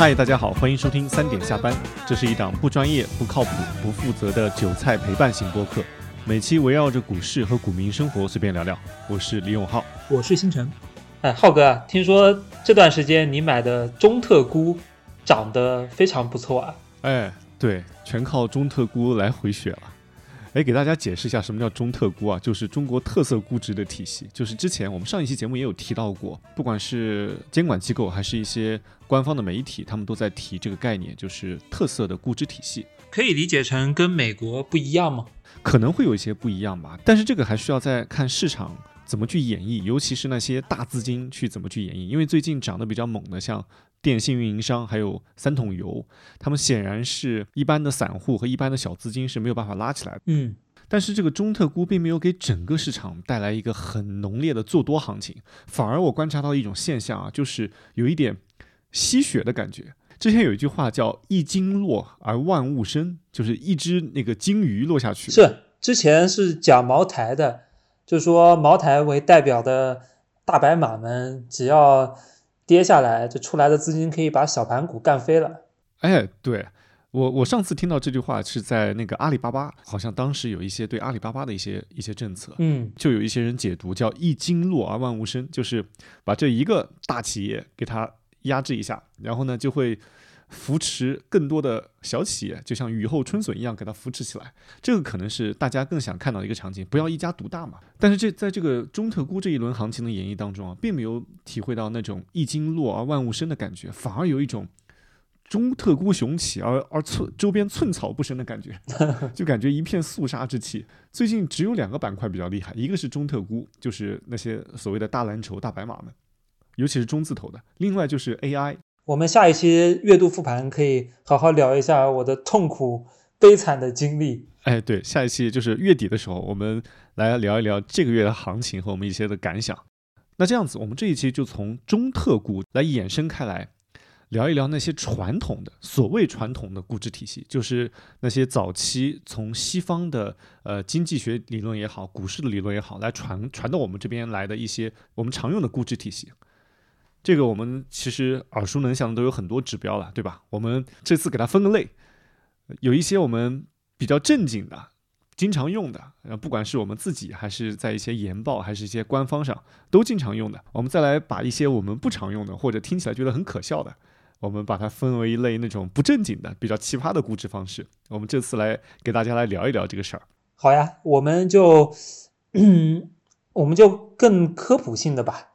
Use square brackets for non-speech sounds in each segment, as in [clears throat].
嗨，大家好，欢迎收听三点下班。这是一档不专业、不靠谱、不负责的韭菜陪伴型播客，每期围绕着股市和股民生活随便聊聊。我是李永浩，我是星辰。哎，浩哥，听说这段时间你买的中特估涨得非常不错啊？哎，对，全靠中特估来回血了。哎，给大家解释一下什么叫中特估啊？就是中国特色估值的体系。就是之前我们上一期节目也有提到过，不管是监管机构还是一些官方的媒体，他们都在提这个概念，就是特色的估值体系。可以理解成跟美国不一样吗？可能会有一些不一样吧，但是这个还需要再看市场怎么去演绎，尤其是那些大资金去怎么去演绎。因为最近涨得比较猛的，像。电信运营商还有三桶油，他们显然是一般的散户和一般的小资金是没有办法拉起来的。嗯，但是这个中特估并没有给整个市场带来一个很浓烈的做多行情，反而我观察到一种现象啊，就是有一点吸血的感觉。之前有一句话叫“一鲸落而万物生”，就是一只那个鲸鱼落下去。是之前是讲茅台的，就说茅台为代表的大白马们，只要。跌下来，这出来的资金可以把小盘股干飞了。哎，对我，我上次听到这句话是在那个阿里巴巴，好像当时有一些对阿里巴巴的一些一些政策，嗯，就有一些人解读叫“一鲸落而万物生”，就是把这一个大企业给它压制一下，然后呢就会。扶持更多的小企业，就像雨后春笋一样给它扶持起来，这个可能是大家更想看到的一个场景，不要一家独大嘛。但是这在这个中特估这一轮行情的演绎当中啊，并没有体会到那种一鲸落而万物生的感觉，反而有一种中特估雄起而而寸周边寸草不生的感觉，[laughs] 就感觉一片肃杀之气。最近只有两个板块比较厉害，一个是中特估，就是那些所谓的大蓝筹、大白马们，尤其是中字头的；另外就是 AI。我们下一期月度复盘可以好好聊一下我的痛苦悲惨的经历。哎，对，下一期就是月底的时候，我们来聊一聊这个月的行情和我们一些的感想。那这样子，我们这一期就从中特估来衍生开来，聊一聊那些传统的所谓传统的估值体系，就是那些早期从西方的呃经济学理论也好，股市的理论也好，来传传到我们这边来的一些我们常用的估值体系。这个我们其实耳熟能详的都有很多指标了，对吧？我们这次给它分个类，有一些我们比较正经的、经常用的，呃，不管是我们自己还是在一些研报还是一些官方上都经常用的。我们再来把一些我们不常用的或者听起来觉得很可笑的，我们把它分为一类那种不正经的、比较奇葩的估值方式。我们这次来给大家来聊一聊这个事儿。好呀，我们就嗯 [clears throat] 我们就更科普性的吧。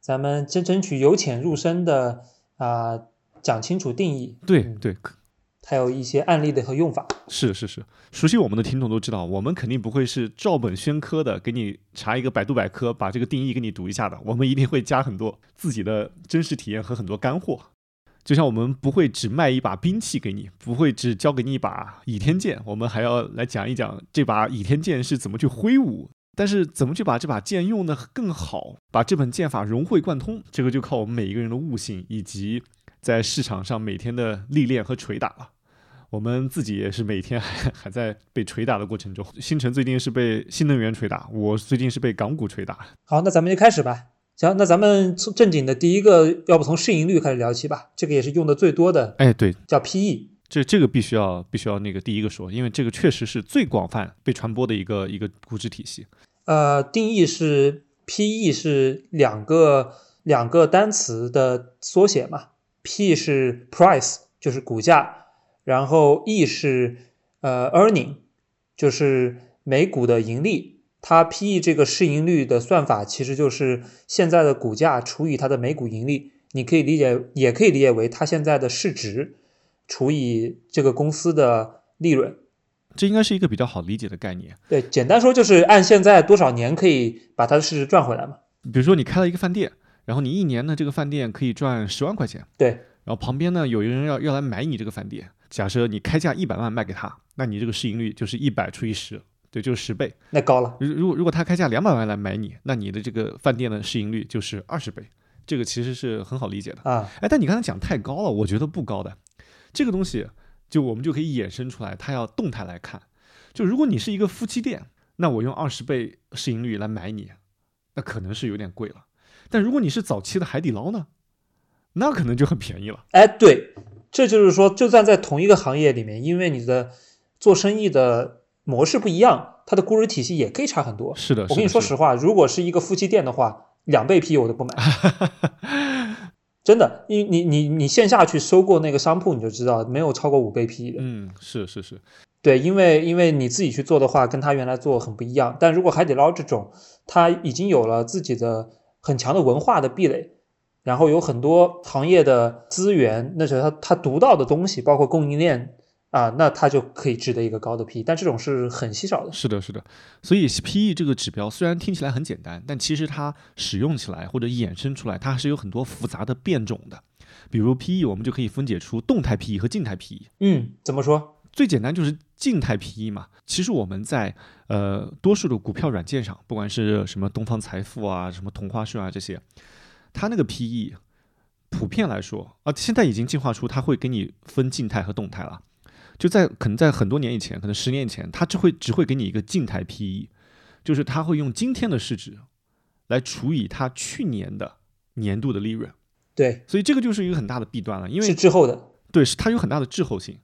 咱们争争取由浅入深的啊，讲清楚定义。对对，还有一些案例的和用法。是是是，熟悉我们的听众都知道，我们肯定不会是照本宣科的，给你查一个百度百科，把这个定义给你读一下的。我们一定会加很多自己的真实体验和很多干货。就像我们不会只卖一把兵器给你，不会只教给你一把倚天剑，我们还要来讲一讲这把倚天剑是怎么去挥舞。但是怎么去把这把剑用的更好，把这本剑法融会贯通，这个就靠我们每一个人的悟性，以及在市场上每天的历练和捶打了。我们自己也是每天还还在被捶打的过程中。星辰最近是被新能源捶打，我最近是被港股捶打。好，那咱们就开始吧。行，那咱们从正经的第一个，要不从市盈率开始聊起吧？这个也是用的最多的。哎，对，叫 PE。这这个必须要必须要那个第一个说，因为这个确实是最广泛被传播的一个一个估值体系。呃，定义是 P/E 是两个两个单词的缩写嘛？P 是 price 就是股价，然后 E 是呃 earning 就是每股的盈利。它 P/E 这个市盈率的算法其实就是现在的股价除以它的每股盈利，你可以理解也可以理解为它现在的市值。除以这个公司的利润，这应该是一个比较好理解的概念。对，简单说就是按现在多少年可以把它的市值赚回来嘛？比如说你开了一个饭店，然后你一年呢这个饭店可以赚十万块钱。对，然后旁边呢有一个人要要来买你这个饭店，假设你开价一百万卖给他，那你这个市盈率就是一百除以十，对，就是十倍。那高了。如如果如果他开价两百万来买你，那你的这个饭店的市盈率就是二十倍。这个其实是很好理解的啊。哎，但你刚才讲太高了，我觉得不高的。这个东西，就我们就可以衍生出来，它要动态来看。就如果你是一个夫妻店，那我用二十倍市盈率来买你，那可能是有点贵了。但如果你是早期的海底捞呢，那可能就很便宜了。哎，对，这就是说，就算在同一个行业里面，因为你的做生意的模式不一样，它的估值体系也可以差很多。是的，我跟你说实话，如果是一个夫妻店的话，两倍 P 我都不买。[laughs] 真的，因为你你你线下去收购那个商铺，你就知道没有超过五倍 P 的。嗯，是是是，对，因为因为你自己去做的话，跟他原来做很不一样。但如果海底捞这种，它已经有了自己的很强的文化的壁垒，然后有很多行业的资源，那是他他独到的东西，包括供应链啊，那它就可以值得一个高的 PE，。但这种是很稀少的。是的，是的。所以 PE 这个指标虽然听起来很简单，但其实它使用起来或者衍生出来，它还是有很多复杂的变种的。比如 PE，我们就可以分解出动态 PE 和静态 PE。嗯，怎么说？最简单就是静态 PE 嘛。其实我们在呃多数的股票软件上，不管是什么东方财富啊、什么同花顺啊这些，它那个 PE 普遍来说啊，现在已经进化出它会给你分静态和动态了。就在可能在很多年以前，可能十年以前，它只会只会给你一个静态 PE，就是它会用今天的市值来除以它去年的年度的利润。对，所以这个就是一个很大的弊端了，因为是滞后的。对，是它有很大的滞后性，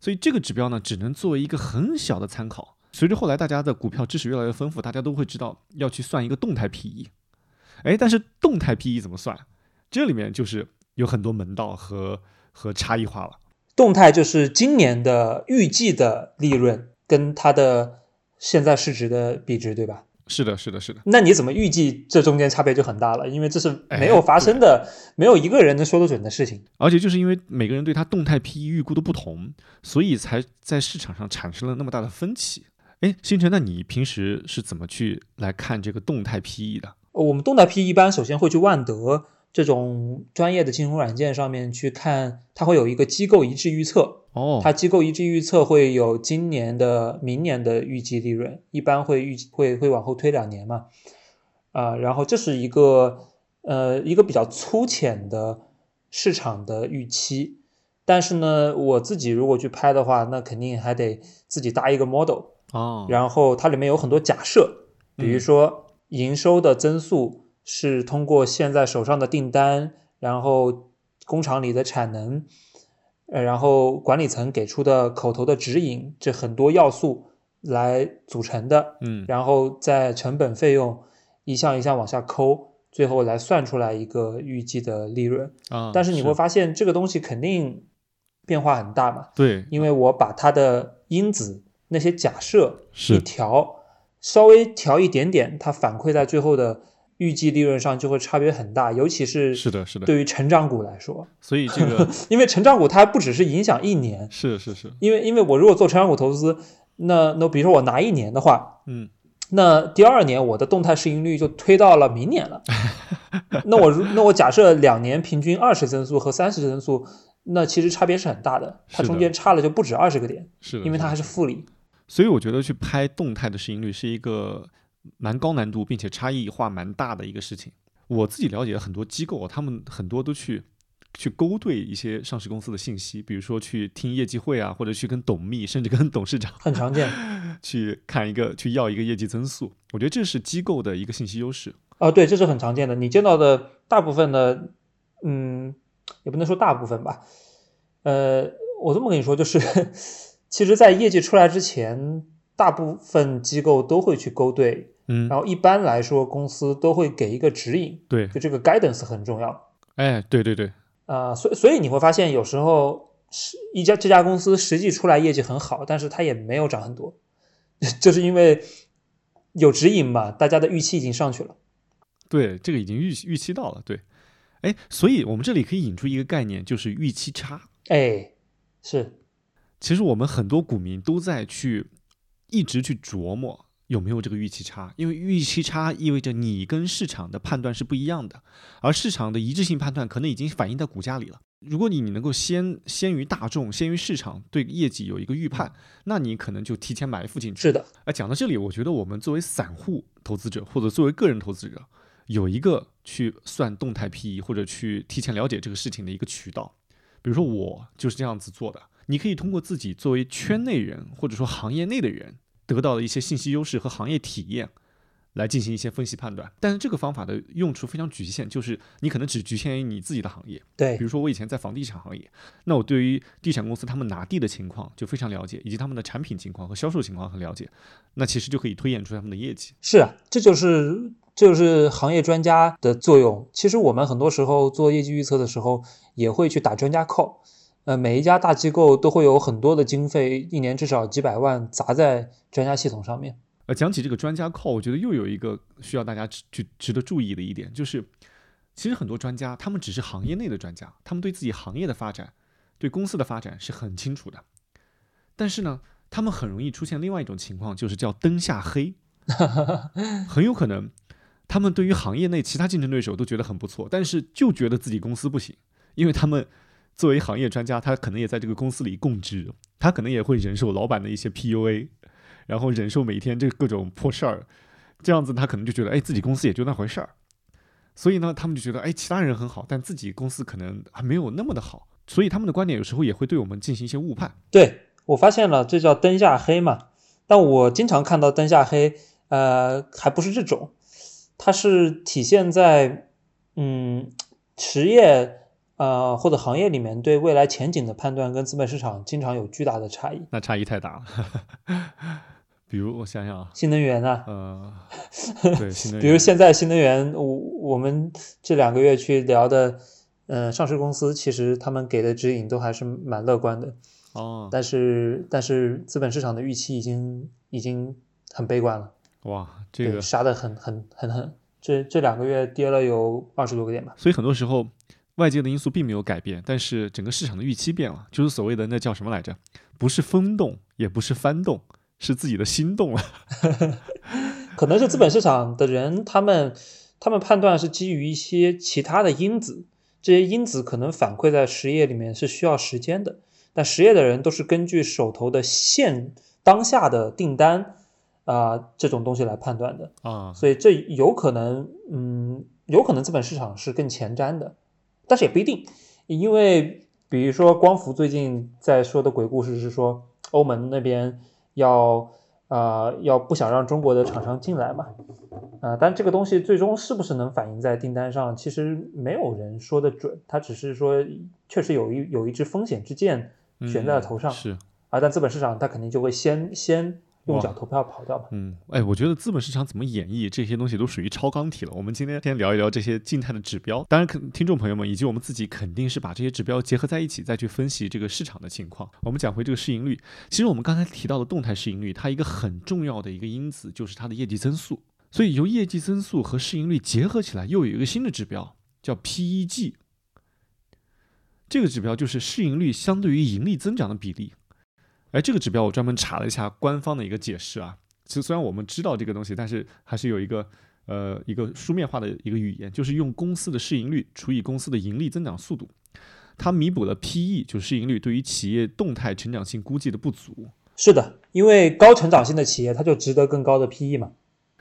所以这个指标呢，只能作为一个很小的参考。随着后来大家的股票知识越来越丰富，大家都会知道要去算一个动态 PE。哎，但是动态 PE 怎么算？这里面就是有很多门道和和差异化了。动态就是今年的预计的利润跟它的现在市值的比值，对吧？是的，是的，是的。那你怎么预计这中间差别就很大了？因为这是哎没有发生的，没有一个人能说得准的事情。而且就是因为每个人对它动态 PE 预估的不同，所以才在市场上产生了那么大的分歧。哎，星辰，那你平时是怎么去来看这个动态 PE 的？我们动态 PE 一般首先会去万德这种专业的金融软件上面去看，它会有一个机构一致预测，哦，它机构一致预测会有今年的、明年的预计利润，一般会预计会会往后推两年嘛，啊、然后这是一个呃一个比较粗浅的市场的预期，但是呢，我自己如果去拍的话，那肯定还得自己搭一个 model，哦，然后它里面有很多假设，比如说营收的增速是通过现在手上的订单，然后工厂里的产能，呃，然后管理层给出的口头的指引，这很多要素来组成的，嗯，然后在成本费用一项一项往下抠，最后来算出来一个预计的利润。啊，但是你会发现这个东西肯定变化很大嘛，对，因为我把它的因子那些假设一是调，稍微调一点点，它反馈在最后的预计利润上就会差别很大，尤其是是的，是的，对于成长股来说，所以这个 [laughs] 因为成长股它不只是影响一年，是是是，因为因为我如果做成长股投资，那那比如说我拿一年的话，嗯，那第二年我的动态市盈率就推到了明年了。[laughs] 那我如那我假设两年平均二十增速和三十增速，那其实差别是很大的，它中间差了就不止二十个点，是的，因为它还是复利。所以我觉得去拍动态的市盈率是一个蛮高难度，并且差异化蛮大的一个事情。我自己了解很多机构，他们很多都去去勾兑一些上市公司的信息，比如说去听业绩会啊，或者去跟董秘，甚至跟董事长很常见。[laughs] 去看一个去要一个业绩增速。我觉得这是机构的一个信息优势。啊，对，这是很常见的。你见到的大部分的，嗯，也不能说大部分吧，呃，我这么跟你说，就是 [laughs] 其实，在业绩出来之前，大部分机构都会去勾兑，嗯，然后一般来说，公司都会给一个指引，对，就这个 guidance 很重要。哎，对对对，啊、所以所以你会发现，有时候是一家这家公司实际出来业绩很好，但是它也没有涨很多，[laughs] 就是因为有指引嘛，大家的预期已经上去了。对，这个已经预预期到了。对，哎，所以我们这里可以引出一个概念，就是预期差。哎，是其实我们很多股民都在去一直去琢磨有没有这个预期差，因为预期差意味着你跟市场的判断是不一样的，而市场的一致性判断可能已经反映在股价里了。如果你你能够先先于大众、先于市场对业绩有一个预判，那你可能就提前埋伏进去。是的，哎，讲到这里，我觉得我们作为散户投资者或者作为个人投资者，有一个去算动态 PE 或者去提前了解这个事情的一个渠道。比如说我就是这样子做的，你可以通过自己作为圈内人或者说行业内的人得到的一些信息优势和行业体验，来进行一些分析判断。但是这个方法的用处非常局限，就是你可能只局限于你自己的行业。对比，如说我以前在房地产行业，那我对于地产公司他们拿地的情况就非常了解，以及他们的产品情况和销售情况很了解，那其实就可以推演出他们的业绩。是啊，这就是这就是行业专家的作用。其实我们很多时候做业绩预测的时候，也会去打专家 call。呃，每一家大机构都会有很多的经费，一年至少几百万砸在专家系统上面。呃，讲起这个专家 call，我觉得又有一个需要大家值去值得注意的一点，就是其实很多专家他们只是行业内的专家，他们对自己行业的发展、对公司的发展是很清楚的，但是呢，他们很容易出现另外一种情况，就是叫灯下黑，[laughs] 很有可能他们对于行业内其他竞争对手都觉得很不错，但是就觉得自己公司不行，因为他们作为行业专家，他可能也在这个公司里供职，他可能也会忍受老板的一些 PUA。然后忍受每天这各种破事儿，这样子他可能就觉得，哎，自己公司也就那回事儿，所以呢，他们就觉得，哎，其他人很好，但自己公司可能还没有那么的好，所以他们的观点有时候也会对我们进行一些误判。对我发现了，这叫灯下黑嘛。但我经常看到灯下黑，呃，还不是这种，它是体现在，嗯，实业呃或者行业里面对未来前景的判断跟资本市场经常有巨大的差异。那差异太大了。[laughs] 比如我想想啊，新能源啊，呃，[laughs] 对，新能源，比如现在新能源，我我们这两个月去聊的，呃，上市公司其实他们给的指引都还是蛮乐观的，哦，但是但是资本市场的预期已经已经很悲观了，哇，这，个，杀的很很很很，这这两个月跌了有二十多个点吧。所以很多时候外界的因素并没有改变，但是整个市场的预期变了，就是所谓的那叫什么来着？不是风动，也不是翻动，是自己的心动了。[laughs] 可能是资本市场的人，他们他们判断是基于一些其他的因子，这些因子可能反馈在实业里面是需要时间的。但实业的人都是根据手头的现当下的订单啊、这种东西来判断的，啊，所以这有可能，嗯，有可能资本市场是更前瞻的，但是也不一定，因为比如说光伏最近在说的鬼故事是说欧盟那边要啊、要不想让中国的厂商进来嘛，啊、但这个东西最终是不是能反映在订单上，其实没有人说的准，他只是说确实有一有一支风险之箭悬在了头上，嗯是，啊，但资本市场它肯定就会先先用脚投票跑掉吧。嗯，哎，我觉得资本市场怎么演绎这些东西都属于超纲题了。我们今天先聊一聊这些静态的指标，当然，肯听众朋友们以及我们自己肯定是把这些指标结合在一起，再去分析这个市场的情况。我们讲回这个市盈率，其实我们刚才提到的动态市盈率，它一个很重要的一个因子就是它的业绩增速。所以由业绩增速和市盈率结合起来，又有一个新的指标叫 PEG。这个指标就是市盈率相对于盈利增长的比例。哎，这个指标我专门查了一下官方的一个解释啊。其实虽然我们知道这个东西，但是还是有一个呃一个书面化的一个语言，就是用公司的市盈率除以公司的盈利增长速度，它弥补了 PE 就是市盈率对于企业动态成长性估计的不足。是的，因为高成长性的企业它就值得更高的 PE 嘛。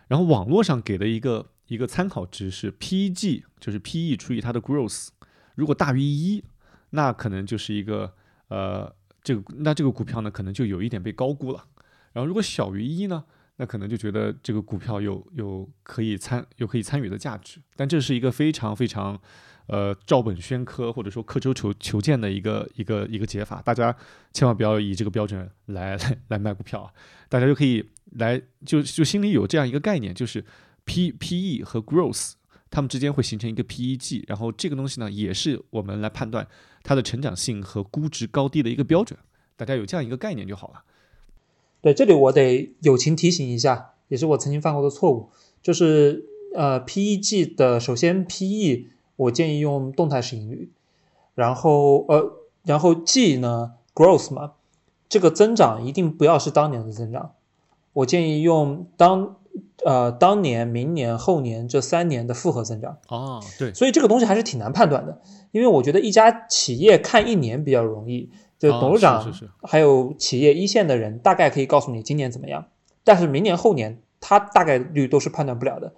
然后网络上给的一个一个参考值是 PEG，就是 PE 除以它的 growth，如果大于一，那可能就是一个呃这个那这个股票呢可能就有一点被高估了。然后如果小于一呢，那可能就觉得这个股票有有可以参有可以参与的价值。但这是一个非常非常呃照本宣科或者说刻舟求求剑的一个一个一个解法，大家千万不要以这个标准来来来卖股票啊！大家就可以来就就心里有这样一个概念，就是 P P E 和 growth 它们之间会形成一个 PEG，然后这个东西呢也是我们来判断它的成长性和估值高低的一个标准。大家有这样一个概念就好了。对，这里我得友情提醒一下，也是我曾经犯过的错误，就是呃 PEG 的首先 PE 我建议用动态市盈率，然后呃然后 G 呢 growth 嘛，这个增长一定不要是当年的增长，我建议用当呃当年、明年、后年这三年的复合增长。哦，对，所以这个东西还是挺难判断的，因为我觉得一家企业看一年比较容易，就哦董事长还有企业一线的人大概可以告诉你今年怎么样，但是明年后年他大概率都是判断不了的。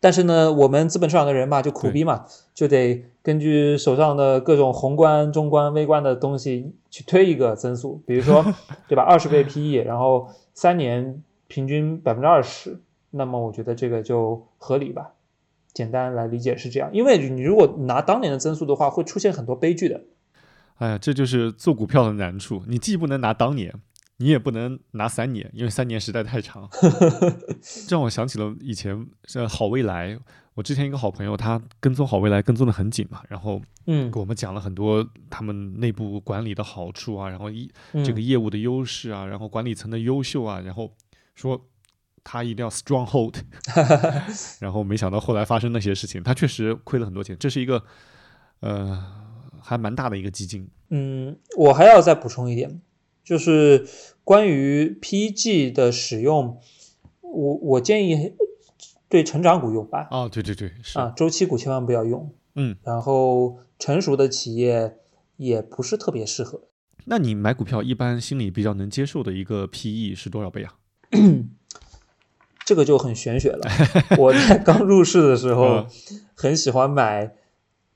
但是呢，我们资本市场的人嘛，就苦逼嘛，就得根据手上的各种宏观、中观、微观的东西去推一个增速，比如说，[laughs] 对吧？二十倍 PE，然后三年平均百分之二十，那么我觉得这个就合理吧。简单来理解是这样，因为你如果拿当年的增速的话，会出现很多悲剧的。哎呀，这就是做股票的难处，你既不能拿当年，你也不能拿三年，因为三年实在太长。[laughs] 这让我想起了以前呃好未来，我之前一个好朋友，他跟踪好未来跟踪的很紧嘛，然后嗯给我们讲了很多他们内部管理的好处啊，然后一嗯这个业务的优势啊，然后管理层的优秀啊，然后说他一定要 strong hold，[laughs] 然后没想到后来发生那些事情，他确实亏了很多钱，这是一个呃还蛮大的一个基金。嗯，我还要再补充一点，就是关于 PEG 的使用，我我建议对成长股用吧，啊，对对对，是，啊，周期股千万不要用。嗯，然后成熟的企业也不是特别适合。那你买股票一般心里比较能接受的一个 PE 是多少倍啊？[coughs] [coughs] [coughs] 这个就很玄学了。我在刚入市的时候嗯，很喜欢买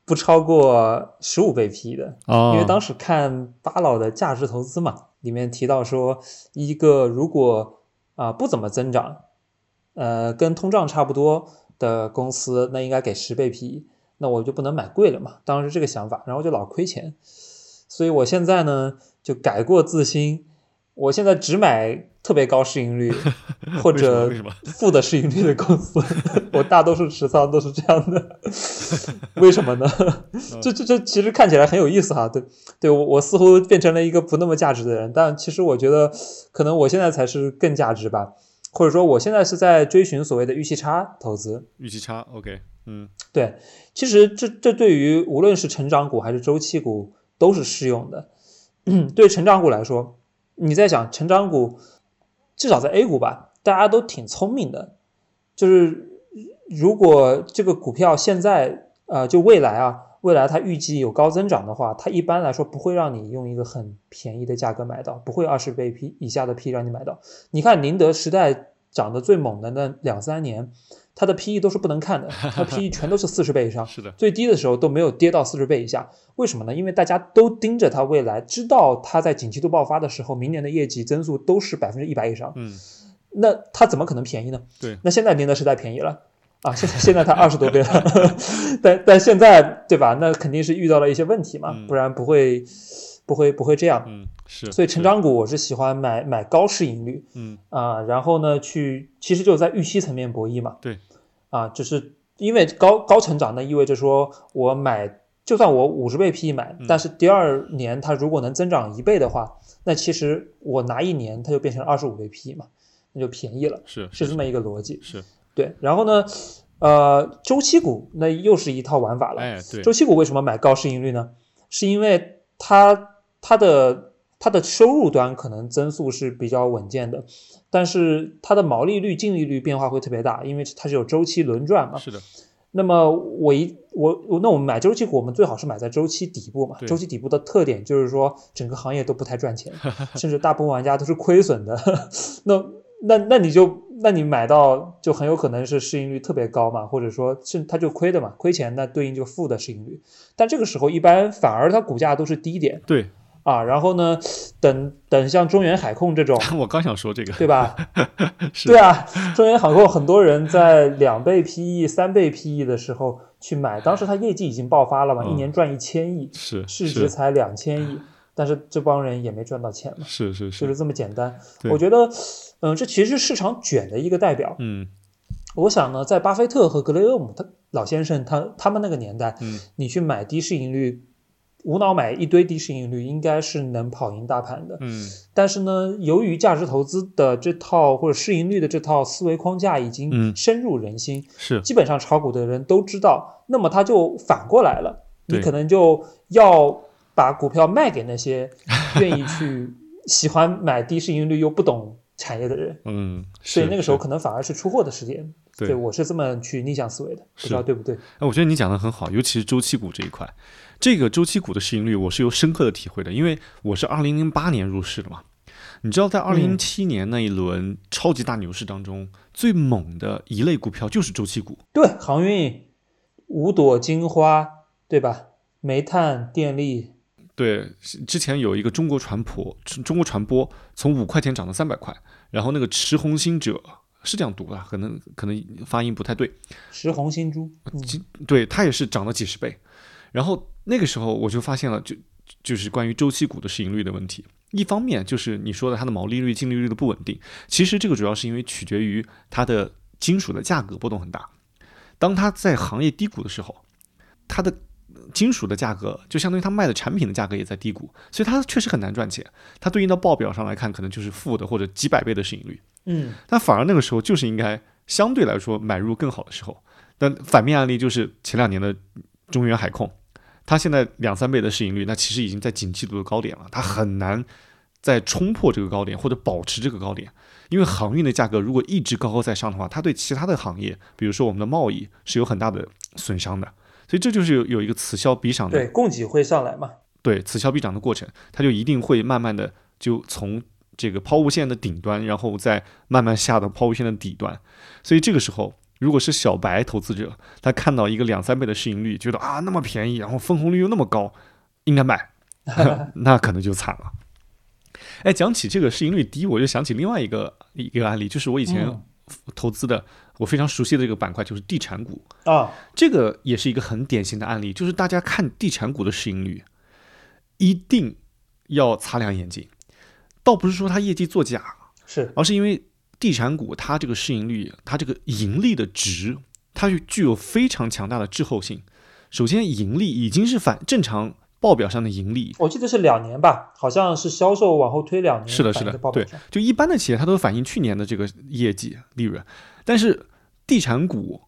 不超过十五倍 PE 的，哦因为当时看巴老的价值投资嘛，里面提到说，一个如果啊、不怎么增长，呃，跟通胀差不多的公司，那应该给十倍 PE，那我就不能买贵了嘛。当时这个想法，然后就老亏钱，所以我现在呢就改过自新，我现在只买特别高市盈率 [laughs] 或者负的市盈率的公司，[laughs] 我大多数持仓都是这样的。[laughs] 为什么呢？这这这其实看起来很有意思哈，对对，我我似乎变成了一个不那么价值的人，但其实我觉得可能我现在才是更价值吧，或者说我现在是在追寻所谓的预期差投资。预期差？OK，嗯对，其实这这对于无论是成长股还是周期股都是适用的。[clears throat] 对成长股来说，你在想成长股，至少在 A 股吧，大家都挺聪明的，就是如果这个股票现在呃就未来啊，未来它预计有高增长的话，它一般来说不会让你用一个很便宜的价格买到，不会二十倍 P 以下的 P 让你买到。你看宁德时代涨得最猛的那两三年，它的 PE 都是不能看的，[laughs] 它 PE 全都是四十倍以上，是的，最低的时候都没有跌到四十倍以下。为什么呢？因为大家都盯着它未来，知道它在景气度爆发的时候，明年的业绩增速都是百分之一百以上。嗯那它怎么可能便宜呢？对那现在宁德时代便宜了 [laughs] 啊，现在现在它二十多倍了，[laughs] 但但现在对吧？那肯定是遇到了一些问题嘛，嗯不然不会不会不会这样。嗯是，所以成长股我是喜欢买买高市盈率嗯啊，然后呢去其实就是在预期层面博弈嘛。对，啊，就是因为高高成长，那意味着说我买，就算我五十倍 PE 买，嗯但是第二年它如果能增长一倍的话，那其实我拿一年它就变成二十五倍 PE 嘛，那就便宜了，是是这么一个逻辑。是，对，然后呢，呃，周期股那又是一套玩法了。哎对周，期股为什么买高市盈率呢？是因为它它的它的收入端可能增速是比较稳健的，但是它的毛利率、净利率变化会特别大，因为它是有周期轮转嘛。是的，那么我一我我那我们买周期股，我们最好是买在周期底部嘛。对周期底部的特点就是说整个行业都不太赚钱，[laughs] 甚至大部分玩家都是亏损的。[laughs] 那那那你就那你买到就很有可能是市盈率特别高嘛，或者说是它就亏的嘛，亏钱那对应就负的市盈率。但这个时候一般反而它股价都是低点对，啊，然后呢，等等像中原海控这种。[laughs] 我刚想说这个，对吧？[laughs] 是对啊，中原海控很多人在两倍 PE、三倍 PE 的时候去买，当时它业绩已经爆发了嘛，嗯一年赚一千亿，是市值是才两千亿，但是这帮人也没赚到钱嘛，是是是，就是是这么简单。我觉得，嗯，这其实是市场卷的一个代表。嗯我想呢，在巴菲特和格雷厄姆他老先生他他们那个年代，嗯你去买低市盈率，无脑买一堆低市盈率，应该是能跑赢大盘的。嗯。但是呢，由于价值投资的这套或者市盈率的这套思维框架已经嗯。深入人心，是。基本上炒股的人都知道，那么他就反过来了，你可能就要把股票卖给那些愿意去喜欢买低市盈率又不懂产业的人，嗯，所以那个时候可能反而是出货的时间。对。我是这么去逆向思维的，不知道对不对？哎，我觉得你讲的很好，尤其是周期股这一块。这个周期股的市盈率，我是有深刻的体会的，因为我是二零零八年入市的嘛。你知道，在二零零七年那一轮超级大牛市当中，最猛的一类股票就是周期股。对，航运、五朵金花，对吧？煤炭、电力，对，之前有一个中国船舶，中中国船舶从五块钱涨到三百块，然后那个驰红星者是这样读的，可能可能发音不太对。石红新珠，嗯对，它也是涨了几十倍。然后那个时候我就发现了，就就是关于周期股的市盈率的问题。一方面就是你说的它的毛利率、净利率的不稳定，其实这个主要是因为取决于它的金属的价格波动很大。当它在行业低谷的时候，它的金属的价格就相当于它卖的产品的价格也在低谷，所以它确实很难赚钱。它对应到报表上来看，可能就是负的或者几百倍的市盈率。嗯，但反而那个时候就是应该相对来说买入更好的时候。但反面案例就是前两年的中原海控，它现在两三倍的市盈率，那其实已经在景气度的高点了，它很难再冲破这个高点或者保持这个高点，因为航运的价格如果一直高高在上的话，它对其他的行业，比如说我们的贸易是有很大的损伤的。所以这就是有有一个此消彼长的对，供给会上来嘛。对此消彼长的过程，它就一定会慢慢的就从这个抛物线的顶端，然后再慢慢下到抛物线的底端。所以这个时候，如果是小白投资者，他看到一个两三倍的市盈率，觉得啊那么便宜，然后分红率又那么高，应该买，[laughs] 那可能就惨了。哎，讲起这个市盈率低，我就想起另外一个一个案例，就是我以前嗯投资的，我非常熟悉的这个板块就是地产股。啊，这个也是一个很典型的案例，就是大家看地产股的市盈率，一定要擦亮眼睛。倒不是说它业绩作假，是而是因为地产股它这个市盈率，它这个盈利的值，它就具有非常强大的滞后性。首先，盈利已经是反正常报表上的盈利，我记得是两年吧，好像是销售往后推两年，是的，是的，对就一般的企业它都反映去年的这个业绩利润，但是地产股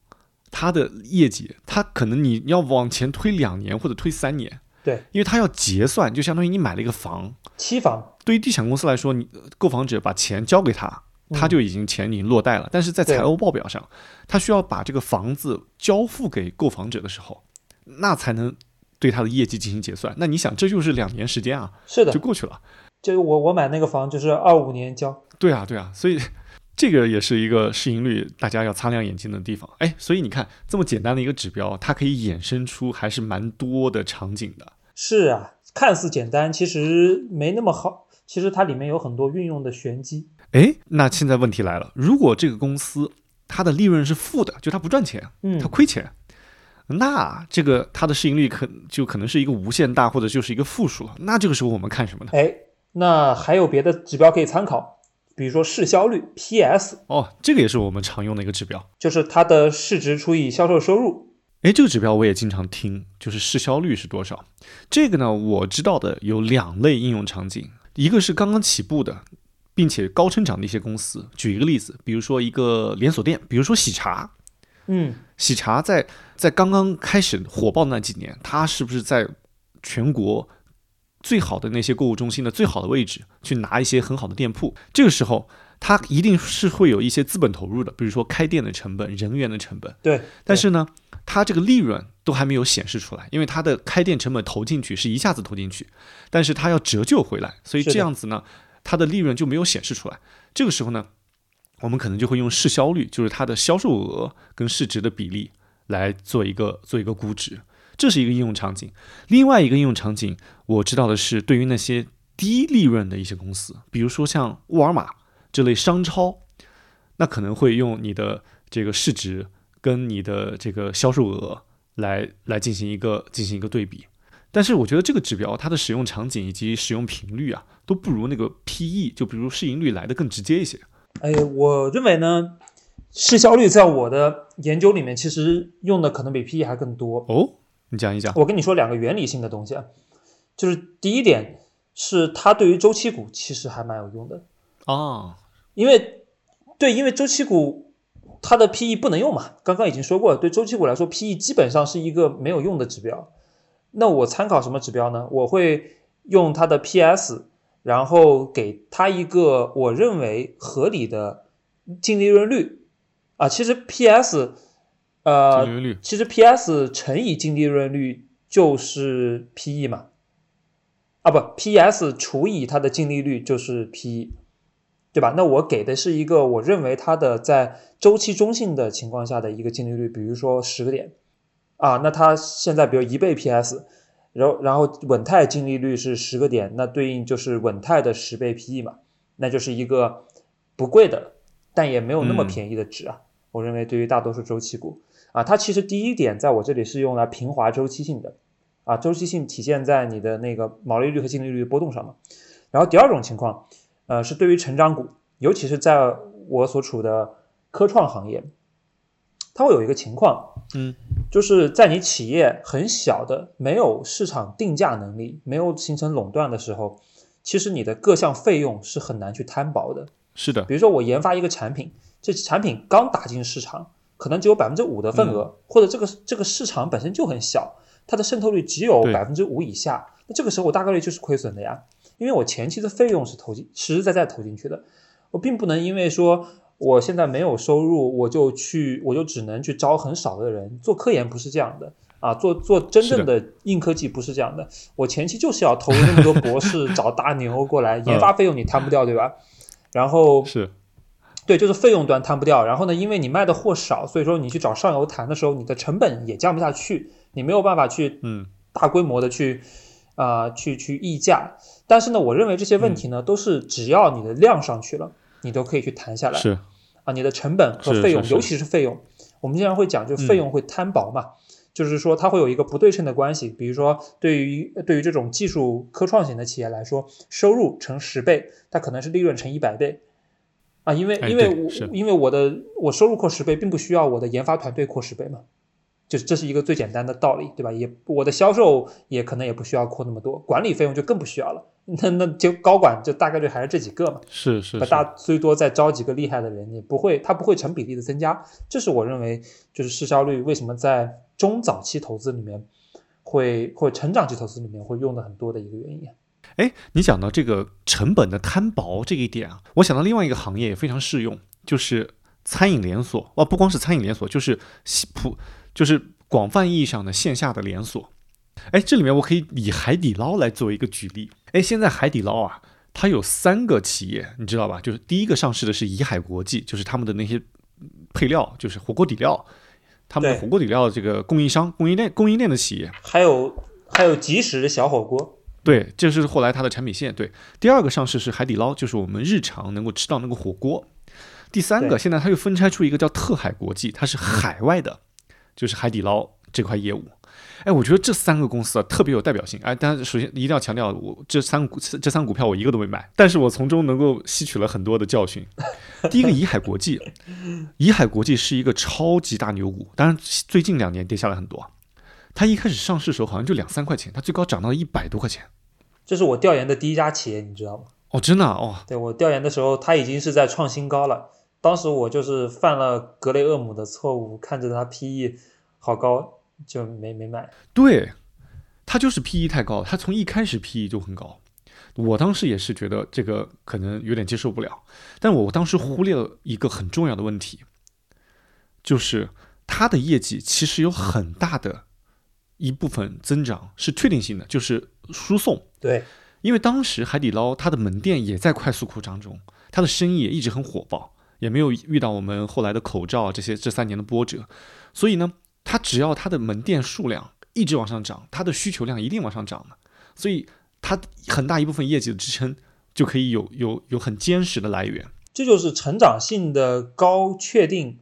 它的业绩，它可能你要往前推两年或者推三年，对，因为它要结算，就相当于你买了一个房，期房，对于地产公司来说，你呃购房者把钱交给他，他就已经钱已经落袋了，但是在财务报表上，他需要把这个房子交付给购房者的时候，那才能对他的业绩进行结算。那你想，这就是两年时间啊，是的就，过去了。就我我买那个房就是二五年交，对啊，对啊，所以 [laughs] 这个也是一个市盈率大家要擦亮眼睛的地方。哎，所以你看这么简单的一个指标，它可以衍生出还是蛮多的场景的。是啊，看似简单，其实没那么好，其实它里面有很多运用的玄机。哎，那现在问题来了，如果这个公司它的利润是负的，就它不赚钱，嗯它，亏钱，那这个它的市盈率可就可能是一个无限大，或者就是一个负数了。那这个时候我们看什么呢？哎，那还有别的指标可以参考，比如说市销率 PS，哦，这个也是我们常用的一个指标。就是它的市值除以销售收入。哎，这个指标我也经常听，就是市销率是多少。这个呢，我知道的有两类应用场景，一个是刚刚起步的，并且高成长的一些公司。举一个例子，比如说一个连锁店，比如说喜茶，嗯，喜茶在在刚刚开始火爆的那几年，它是不是在全国最好的那些购物中心的最好的位置去拿一些很好的店铺？这个时候，它一定是会有一些资本投入的，比如说开店的成本、人员的成本。对，但是呢，它这个利润都还没有显示出来，因为它的开店成本投进去是一下子投进去，但是它要折旧回来，所以这样子呢，它的利润就没有显示出来。这个时候呢，我们可能就会用市销率，就是它的销售额跟市值的比例来做一个做一个估值，这是一个应用场景。另外一个应用场景，我知道的是对于那些低利润的一些公司，比如说像沃尔玛这类商超，那可能会用你的这个市值跟你的这个销售额来来进行一个进行一个对比。但是我觉得这个指标它的使用场景以及使用频率啊，都不如那个 PE，就比如市盈率来的更直接一些。哎，我认为呢，市销率在我的研究里面其实用的可能比 PE 还更多。哦，你讲一讲。我跟你说两个原理性的东西啊，就是第一点是它对于周期股其实还蛮有用的，啊，因为对，因为周期股它的 PE 不能用嘛，刚刚已经说过了，对周期股来说，PE 基本上是一个没有用的指标。那我参考什么指标呢？我会用它的 PS，然后给它一个我认为合理的净利润率啊。其实 PS，呃，其实 PS 乘以净利润率就是 PE 嘛，啊不，PS 除以它的净利率就是 PE，对吧？那我给的是一个我认为它的在周期中性的情况下的一个净利率，比如说十个点啊，那它现在比如一倍 PS，然后然后稳态净利率是十个点，那对应就是稳态的十倍 PE 嘛，那就是一个不贵的，但也没有那么嗯便宜的值啊。我认为对于大多数周期股啊，它其实第一点在我这里是用来平滑周期性的啊，周期性体现在你的那个毛利率和净利率波动上嘛。然后第二种情况，呃，是对于成长股，尤其是在我所处的科创行业，它会有一个情况，嗯，就是在你企业很小的、没有市场定价能力、没有形成垄断的时候，其实你的各项费用是很难去摊薄的。是的，比如说我研发一个产品，这产品刚打进市场，可能只有百分之五的份额，或者这个这个市场本身就很小，它的渗透率只有百分之五以下，那这个时候我大概率就是亏损的呀，因为我前期的费用是投进实实在在投进去的，我并不能因为说我现在没有收入，我就去我就只能去招很少的人做科研，不是这样的。啊，做做真正的硬科技不是这样的，我前期就是要投入那么多博士，[laughs] 找大牛过来，研发费用你摊不掉，对吧？然后是对，就是费用端摊不掉。然后呢，因为你卖的货少，所以说你去找上游谈的时候，你的成本也降不下去，你没有办法去嗯大规模的去啊、去去议价。但是呢，我认为这些问题呢，都是只要你的量上去了，你都可以去谈下来是，啊。你的成本和费用，是是尤其是费用，我们经常会讲，就费用会摊薄嘛。就是说，它会有一个不对称的关系。比如说，对于对于这种技术科创型的企业来说，收入乘十倍，它可能是利润乘一百倍啊。因为哎因为因为我的我收入扩十倍，并不需要我的研发团队扩十倍嘛。就是这是一个最简单的道理，对吧？也我的销售也可能也不需要扩那么多，管理费用就更不需要了。[laughs] 那那就高管就大概率还是这几个嘛。是是是，把大最多再招几个厉害的人，也不会，它不会成比例的增加。这是我认为就是市销率为什么在中早期投资里面会或成长期投资里面会用的很多的一个原因。哎，你讲到这个成本的摊薄这一点啊，我想到另外一个行业也非常适用，就是餐饮连锁哦，不光是餐饮连锁，就是西普，就是广泛意义上的线下的连锁。哎，这里面我可以以海底捞来做一个举例。哎，现在海底捞啊，它有三个企业，你知道吧？就是第一个上市的是怡海国际，就是他们的那些配料，就是火锅底料，他们的火锅底料这个供应商、供应链、供应链的企业。还有还有即食小火锅，对，这是后来它的产品线。对，第二个上市是海底捞，就是我们日常能够吃到那个火锅。第三个，现在它又分拆出一个叫特海国际，它是海外的，就是海底捞这块业务。哎，我觉得这三个公司啊特别有代表性。哎，但是首先一定要强调，我这三股这三股票我一个都没买，但是我从中能够吸取了很多的教训。第一个怡海国际，怡海国际是一个超级大牛股，当然最近两年跌下来很多。它一开始上市的时候好像就两三块钱，它最高涨到一百多块钱。这是我调研的第一家企业，你知道吗？哦，真的啊哦，对我调研的时候，它已经是在创新高了。当时我就是犯了格雷厄姆的错误，看着它 PE 好高，就没没买。对，它就是 PE 太高，它从一开始 PE 就很高。我当时也是觉得这个可能有点接受不了，但我当时忽略了一个很重要的问题，就是它的业绩其实有很大的一部分增长是确定性的，就是输送。对，因为当时海底捞它的门店也在快速扩张中，它的生意也一直很火爆，也没有遇到我们后来的口罩啊这些这三年的波折，所以呢，它只要它的门店数量一直往上涨，它的需求量一定往上涨的，所以它很大一部分业绩的支撑就可以有有有很坚实的来源。这就是成长性的高确定。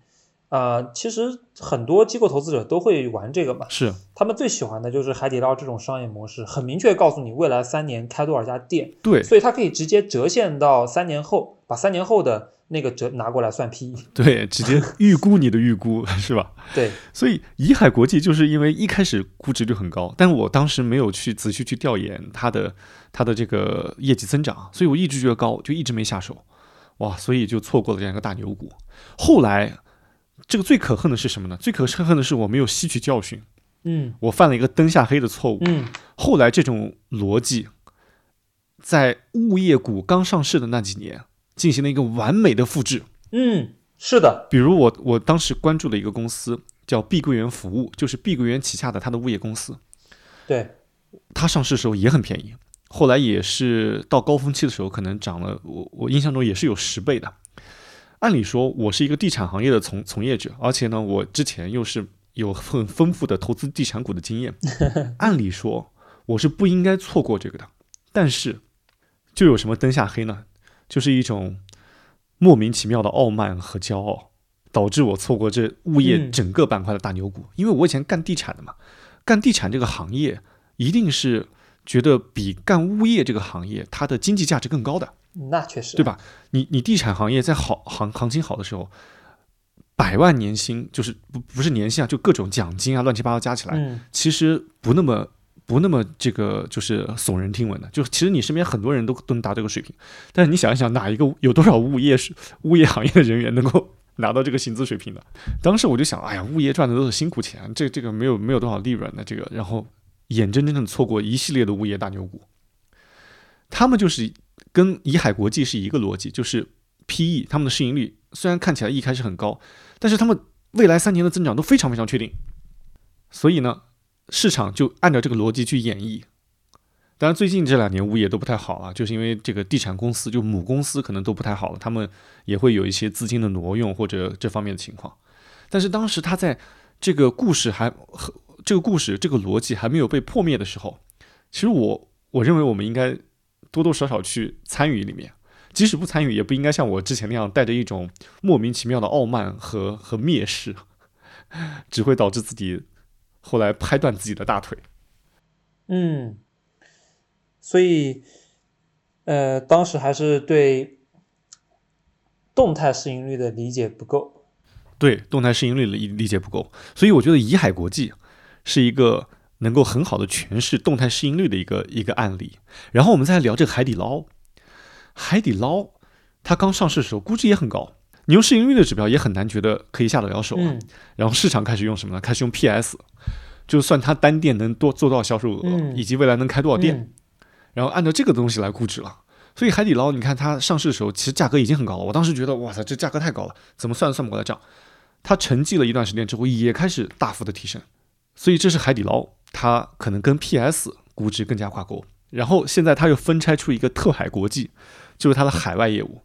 啊、其实很多机构投资者都会玩这个嘛，是。他们最喜欢的就是海底捞这种商业模式，很明确告诉你未来三年开多少家店，对。所以它可以直接折现到三年后，把三年后的那个折拿过来算 PE。[laughs] 对，直接预估你的预估是吧？对，所以怡海国际就是因为一开始估值就很高，但我当时没有去仔细去调研它的它的这个业绩增长，所以我一直觉得高，就一直没下手，哇，所以就错过了这样一个大牛股。后来这个最可恨的是什么呢？最可恨的是我没有吸取教训，嗯我犯了一个灯下黑的错误。嗯，后来这种逻辑在物业股刚上市的那几年进行了一个完美的复制。嗯，是的，比如我我当时关注的一个公司叫碧桂园服务，就是碧桂园旗下的它的物业公司，对，它上市的时候也很便宜，后来也是到高峰期的时候可能涨了，我我印象中也是有十倍的。按理说，我是一个地产行业的从从业者，而且呢，我之前又是有很丰富的投资地产股的经验，[laughs] 按理说我是不应该错过这个的。但是，就有什么灯下黑呢？就是一种莫名其妙的傲慢和骄傲，导致我错过这物业嗯整个板块的大牛股。因为我以前干地产的嘛，干地产这个行业一定是觉得比干物业这个行业它的经济价值更高的。那确实，对？吧？你你地产行业在好行行情好的时候，百万年薪就是不不是年薪啊，就各种奖金啊，乱七八糟加起来，嗯其实不那么不那么这个就是耸人听闻的。就其实你身边很多人都都能达这个水平，但是你想一想，哪一个有多少物业是物业行业的人员能够拿到这个薪资水平的？当时我就想，哎呀，物业赚的都是辛苦钱，这这个没有没有多少利润的这个，然后眼睁睁的错过一系列的物业大牛股。他们就是跟怡海国际是一个逻辑，就是 P/E 他们的市盈率虽然看起来一开始很高，但是他们未来三年的增长都非常非常确定，所以呢，市场就按照这个逻辑去演绎。当然，最近这两年物业都不太好啊，就是因为这个地产公司就母公司可能都不太好了，他们也会有一些资金的挪用或者这方面的情况。但是当时他在这个故事还和这个故事这个逻辑还没有被破灭的时候，其实我我认为我们应该多多少少去参与里面，即使不参与，也不应该像我之前那样带着一种莫名其妙的傲慢和和蔑视，只会导致自己后来拍断自己的大腿。嗯，所以呃，当时还是对动态市盈率的理解不够。对动态市盈率的理理解不够，所以我觉得怡海国际是一个能够很好的诠释动态市盈率的一个一个案例。然后我们再聊这个海底捞，海底捞它刚上市的时候估值也很高，你用市盈率的指标也很难觉得可以下得了手啊。嗯然后市场开始用什么呢？开始用 PS，就算它单店能多做多少销售额，嗯以及未来能开多少店，嗯然后按照这个东西来估值了。所以海底捞，你看它上市的时候，其实价格已经很高了。我当时觉得，哇塞，这价格太高了，怎么算都算不过来账。它沉寂了一段时间之后，也开始大幅的提升。所以这是海底捞，它可能跟 PS 估值更加挂钩。然后现在它又分拆出一个特海国际，就是它的海外业务。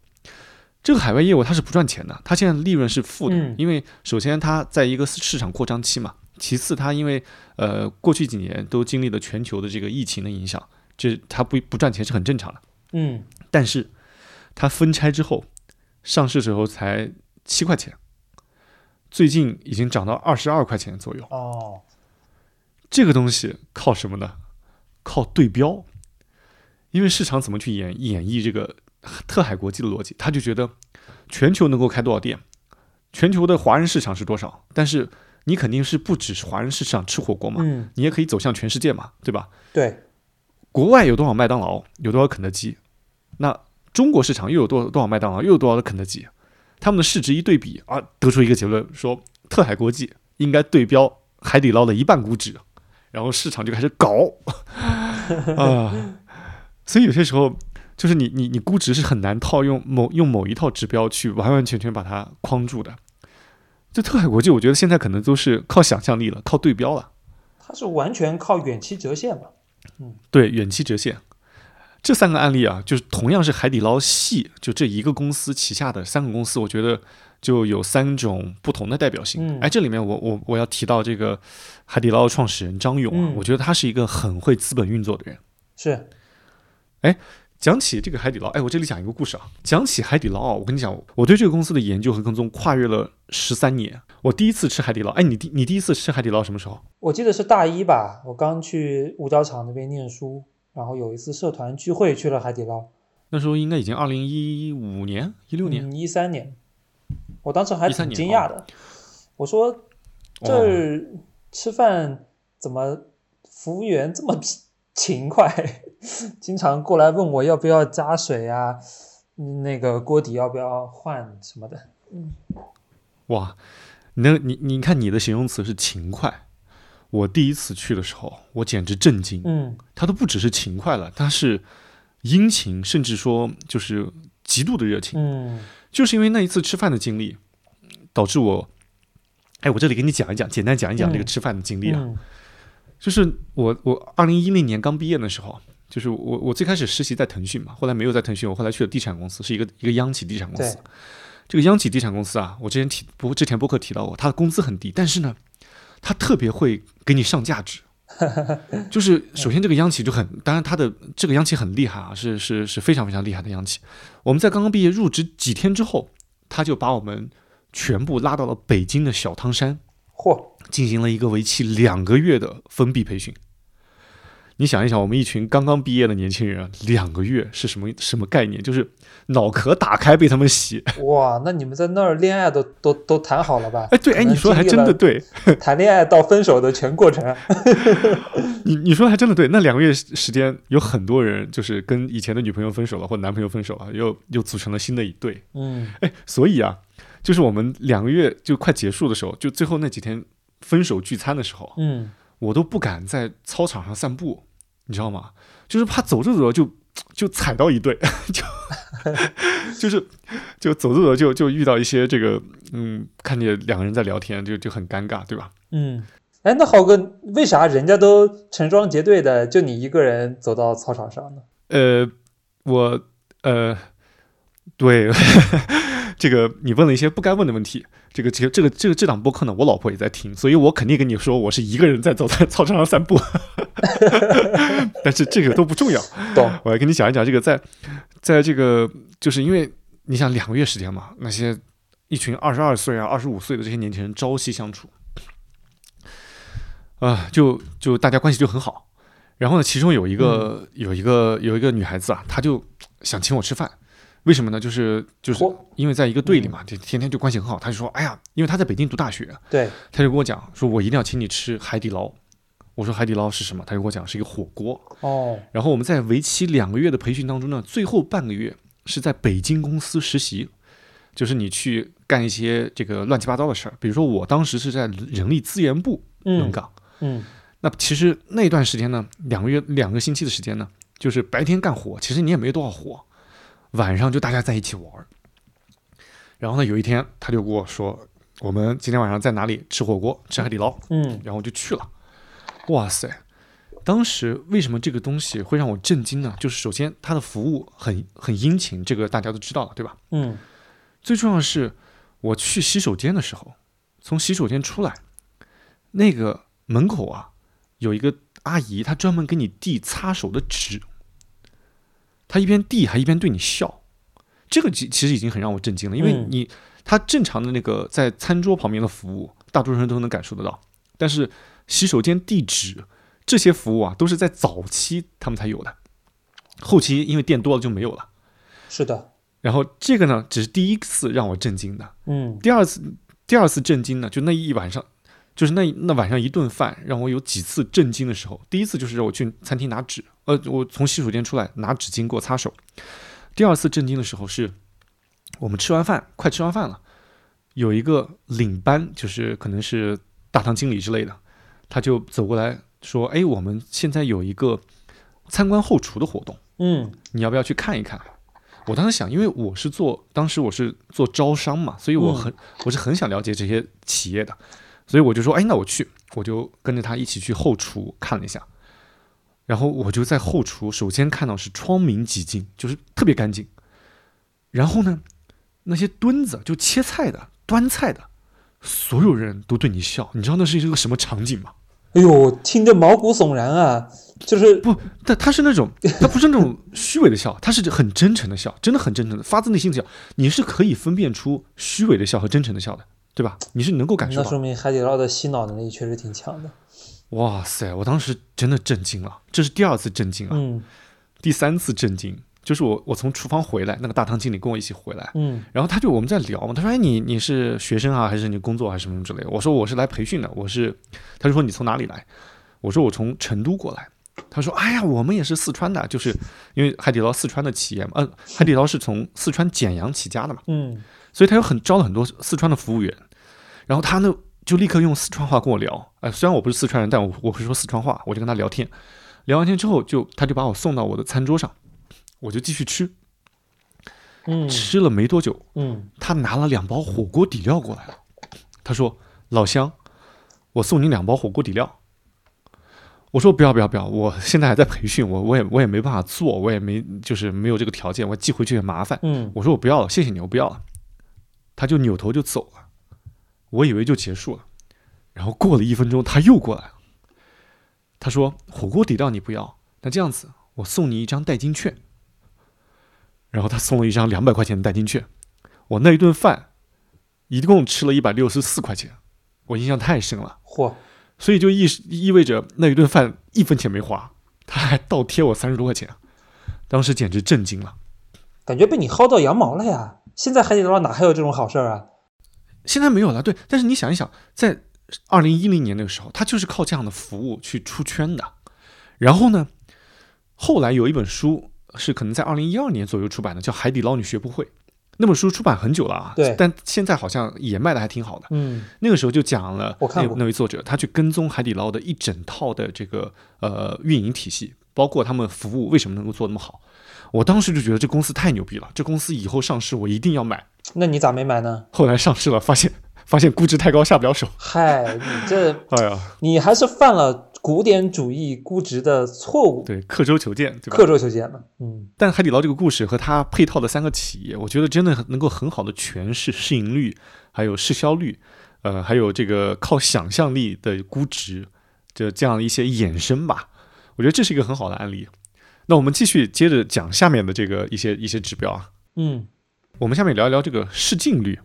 这个海外业务它是不赚钱的，它现在利润是负的，嗯因为首先它在一个市场扩张期嘛，其次它因为呃过去几年都经历了全球的这个疫情的影响，这它不不赚钱是很正常的。嗯但是它分拆之后，上市时候才七块钱，最近已经涨到二十二块钱左右。哦，这个东西靠什么呢？靠对标，因为市场怎么去演演绎这个特海国际的逻辑，他就觉得全球能够开多少店，全球的华人市场是多少，但是你肯定是不只是华人市场吃火锅嘛，嗯。你也可以走向全世界嘛，对吧？对，国外有多少麦当劳，有多少肯德基，那中国市场又有多多少麦当劳，又有多少的肯德基，他们的市值一对比啊，得出一个结论，说特海国际应该对标海底捞的一半估值，然后市场就开始搞。[laughs] 啊，所以有些时候就是你你你估值是很难套用某用某一套指标去完完全全把它框住的。就特海国际，我觉得现在可能都是靠想象力了，靠对标了。它是完全靠远期折现吧？嗯。对，远期折现。这三个案例啊，就是同样是海底捞系，就这一个公司旗下的三个公司，我觉得就有三种不同的代表性。嗯哎，这里面我我我要提到这个海底捞的创始人张勇啊，嗯我觉得他是一个很会资本运作的人。是，讲起这个海底捞，哎，我这里讲一个故事啊。讲起海底捞啊，我跟你讲，我对这个公司的研究和跟踪跨越了十三年。我第一次吃海底捞，哎，你第你第一次吃海底捞什么时候？我记得是大一吧，我刚去五角场那边念书，然后有一次社团聚会去了海底捞，那时候应该已经二零一五年、一六年。嗯，一三年，我当时还13挺惊讶的，我说这吃饭怎么服务员这么 [laughs] 勤快，[laughs] 经常过来问我要不要加水啊，嗯那个锅底要不要换什么的，嗯哇，你那你你看你的形容词是勤快，我第一次去的时候，我简直震惊。嗯他都不只是勤快了，他是殷勤，甚至说就是极度的热情。嗯就是因为那一次吃饭的经历，导致我，哎，我这里给你讲一讲，简单讲一讲这个嗯吃饭的经历啊。嗯就是我我二零一零年刚毕业的时候，就是我我最开始实习在腾讯嘛，后来没有在腾讯，我后来去了地产公司，是一个一个央企地产公司。这个央企地产公司啊，我之前提不之前播客提到过，它的工资很低，但是呢，它特别会给你上价值。[laughs] 就是首先这个央企就很，当然他的这个央企很厉害啊，是是是非常非常厉害的央企。我们在刚刚毕业入职几天之后，他就把我们全部拉到了北京的小汤山，嚯，进行了一个为期两个月的封闭培训。你想一想，我们一群刚刚毕业的年轻人，两个月是什么什么概念？就是脑壳打开被他们洗。[laughs] 哇，那你们在那儿恋爱都都都谈好了吧？哎，对，哎，你说的还真的对，[laughs] 谈恋爱到分手的全过程。[laughs] 你你说的还真的对，那两个月时间有很多人就是跟以前的女朋友分手了，或男朋友分手了，又又组成了新的一对。嗯，哎，所以啊，就是我们两个月就快结束的时候，就最后那几天分手聚餐的时候，嗯。我都不敢在操场上散步，你知道吗？就是怕走着走着就就踩到一对，[laughs] 就 [laughs] 就是就走着走着就就遇到一些这个嗯，看见两个人在聊天，就就很尴尬，对吧？嗯，哎，那浩哥，为啥人家都成双结对的，就你一个人走到操场上呢？呃，我呃，对。这个你问了一些不该问的问题。这个这个这个这个这档播客呢，我老婆也在听，所以我肯定跟你说，我是一个人在走在操场上散步。[laughs] 但是这个都不重要。懂。我来跟你讲一讲这个，在在这个就是因为你想两个月时间嘛，那些一群二十二岁啊、二十五岁的这些年轻人朝夕相处，啊，就就大家关系就很好。然后呢，其中有一个有一个有一个女孩子啊，她就想请我吃饭。为什么呢？就是就是因为在一个队里嘛，就天天就关系很好。他就说：“哎呀，因为他在北京读大学，对，他就跟我讲，说我一定要请你吃海底捞。”我说：“海底捞是什么？”他就跟我讲是一个火锅。哦。然后我们在为期两个月的培训当中呢，最后半个月是在北京公司实习，就是你去干一些这个乱七八糟的事儿。比如说我当时是在人力资源部轮岗，嗯，那其实那段时间呢，两个月两个星期的时间呢，就是白天干活，其实你也没多少活。晚上就大家在一起玩儿，然后呢，有一天他就跟我说：“我们今天晚上在哪里吃火锅，吃海底捞。”嗯，然后我就去了。哇塞！当时为什么这个东西会让我震惊呢？就是首先它的服务很很殷勤，这个大家都知道了，对吧？嗯。最重要的是，我去洗手间的时候，从洗手间出来，那个门口啊，有一个阿姨，她专门给你递擦手的纸。他一边递还一边对你笑，这个其其实已经很让我震惊了，因为你他正常的那个在餐桌旁边的服务，大多数人都能感受得到，但是洗手间递纸这些服务啊，都是在早期他们才有的，后期因为店多了就没有了。是的，然后这个呢，只是第一次让我震惊的，嗯，第二次第二次震惊呢，就那一晚上。就是那那晚上一顿饭让我有几次震惊的时候。第一次就是让我去餐厅拿纸，呃，我从洗手间出来拿纸巾给我擦手。第二次震惊的时候是，我们吃完饭快吃完饭了，有一个领班，就是可能是大堂经理之类的，他就走过来说：“哎，我们现在有一个参观后厨的活动，嗯，你要不要去看一看？”我当时想，因为我是做当时我是做招商嘛，所以我很我是很想了解这些企业的。所以我就说，哎，那我去，我就跟着他一起去后厨看了一下，然后我就在后厨，首先看到是窗明几净，就是特别干净。然后呢，那些墩子就切菜的、端菜的，所有人都对你笑，你知道那是一个什么场景吗？哎呦，听着毛骨悚然啊！就是不，但他是那种，他不是那种虚伪的笑，他是很真诚的笑，真的很真诚的，发自内心的笑。你是可以分辨出虚伪的笑和真诚的笑的。对吧？你是能够感受到，那说明海底捞的洗脑能力确实挺强的。哇塞！我当时真的震惊了，这是第二次震惊啊。嗯。第三次震惊就是我我从厨房回来，那个大堂经理跟我一起回来，嗯。然后他就我们在聊嘛，他说：“哎，你你是学生啊，还是你工作还是什么之类的？”我说：“我是来培训的，我是。”他就说：“你从哪里来？”我说：“我从成都过来。”他说：“哎呀，我们也是四川的，就是因为海底捞四川的企业嘛，嗯，海底捞是从四川简阳起家的嘛，嗯，所以他有很招了很多四川的服务员。”然后他呢，就立刻用四川话跟我聊。哎，虽然我不是四川人，但我我会说四川话。我就跟他聊天，聊完天之后，就他就把我送到我的餐桌上，我就继续吃。嗯，吃了没多久，嗯，他拿了两包火锅底料过来了。他说：“老乡，我送你两包火锅底料。”我说：“不要不要不要，我现在还在培训，我我也我也没办法做，我也没就是没有这个条件，我寄回去也麻烦。”嗯，我说：“我不要了，谢谢你，我不要了。”他就扭头就走了。我以为就结束了，然后过了一分钟，他又过来了。他说火锅底料你不要，那这样子我送你一张代金券。然后他送了一张两百块钱的代金券，我那一顿饭一共吃了一百六十四块钱，我印象太深了。嚯！所以就意意味着那一顿饭一分钱没花，他还倒贴我三十多块钱，当时简直震惊了。感觉被你薅到羊毛了呀！现在海底捞哪还有这种好事儿啊？现在没有了，对。但是你想一想，在二零一零年那个时候，他就是靠这样的服务去出圈的。然后呢，后来有一本书。是可能在二零一二年左右出版的，叫《海底捞你学不会》那本书出版很久了啊，对，但现在好像也卖的还挺好的。嗯，那个时候就讲了，我看过那位作者，他去跟踪海底捞的一整套的这个呃运营体系，包括他们服务为什么能够做那么好。我当时就觉得这公司太牛逼了，这公司以后上市我一定要买。那你咋没买呢？后来上市了，发现发现估值太高，下不了手。嗨，你这，[laughs] 哎呀，你还是犯了。古典主义估值的错误，对，刻舟求剑，对吧？刻舟求剑了，嗯。但海底捞这个故事和它配套的三个企业，我觉得真的能够很好的诠释市盈率，还有市销率，呃，还有这个靠想象力的估值，这这样一些衍生吧。我觉得这是一个很好的案例。那我们继续接着讲下面的这个一些一些指标啊，嗯，我们下面聊一聊这个市净率。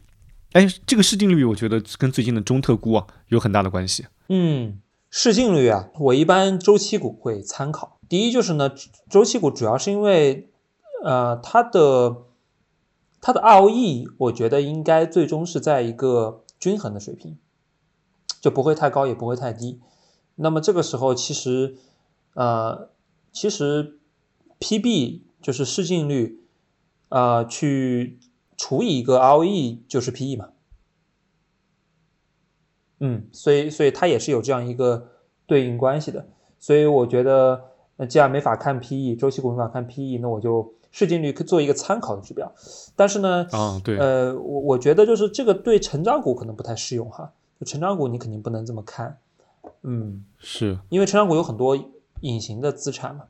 哎，这个市净率我觉得跟最近的中特估啊有很大的关系，嗯。市净率啊，我一般周期股会参考。第一就是呢，周期股主要是因为，呃，它的它的 ROE，我觉得应该最终是在一个均衡的水平，就不会太高，也不会太低。那么这个时候，其实，呃，其实 PB 就是市净率，呃，去除以一个 ROE 就是 PE 嘛。嗯，所以所以它也是有这样一个对应关系的，所以我觉得，那既然没法看 PE，周期股没法看 PE，那我就市净率做一个参考的指标。但是呢，啊对，呃，我我觉得就是这个对成长股可能不太适用哈，就成长股你肯定不能这么看，嗯，是因为成长股有很多隐形的资产嘛，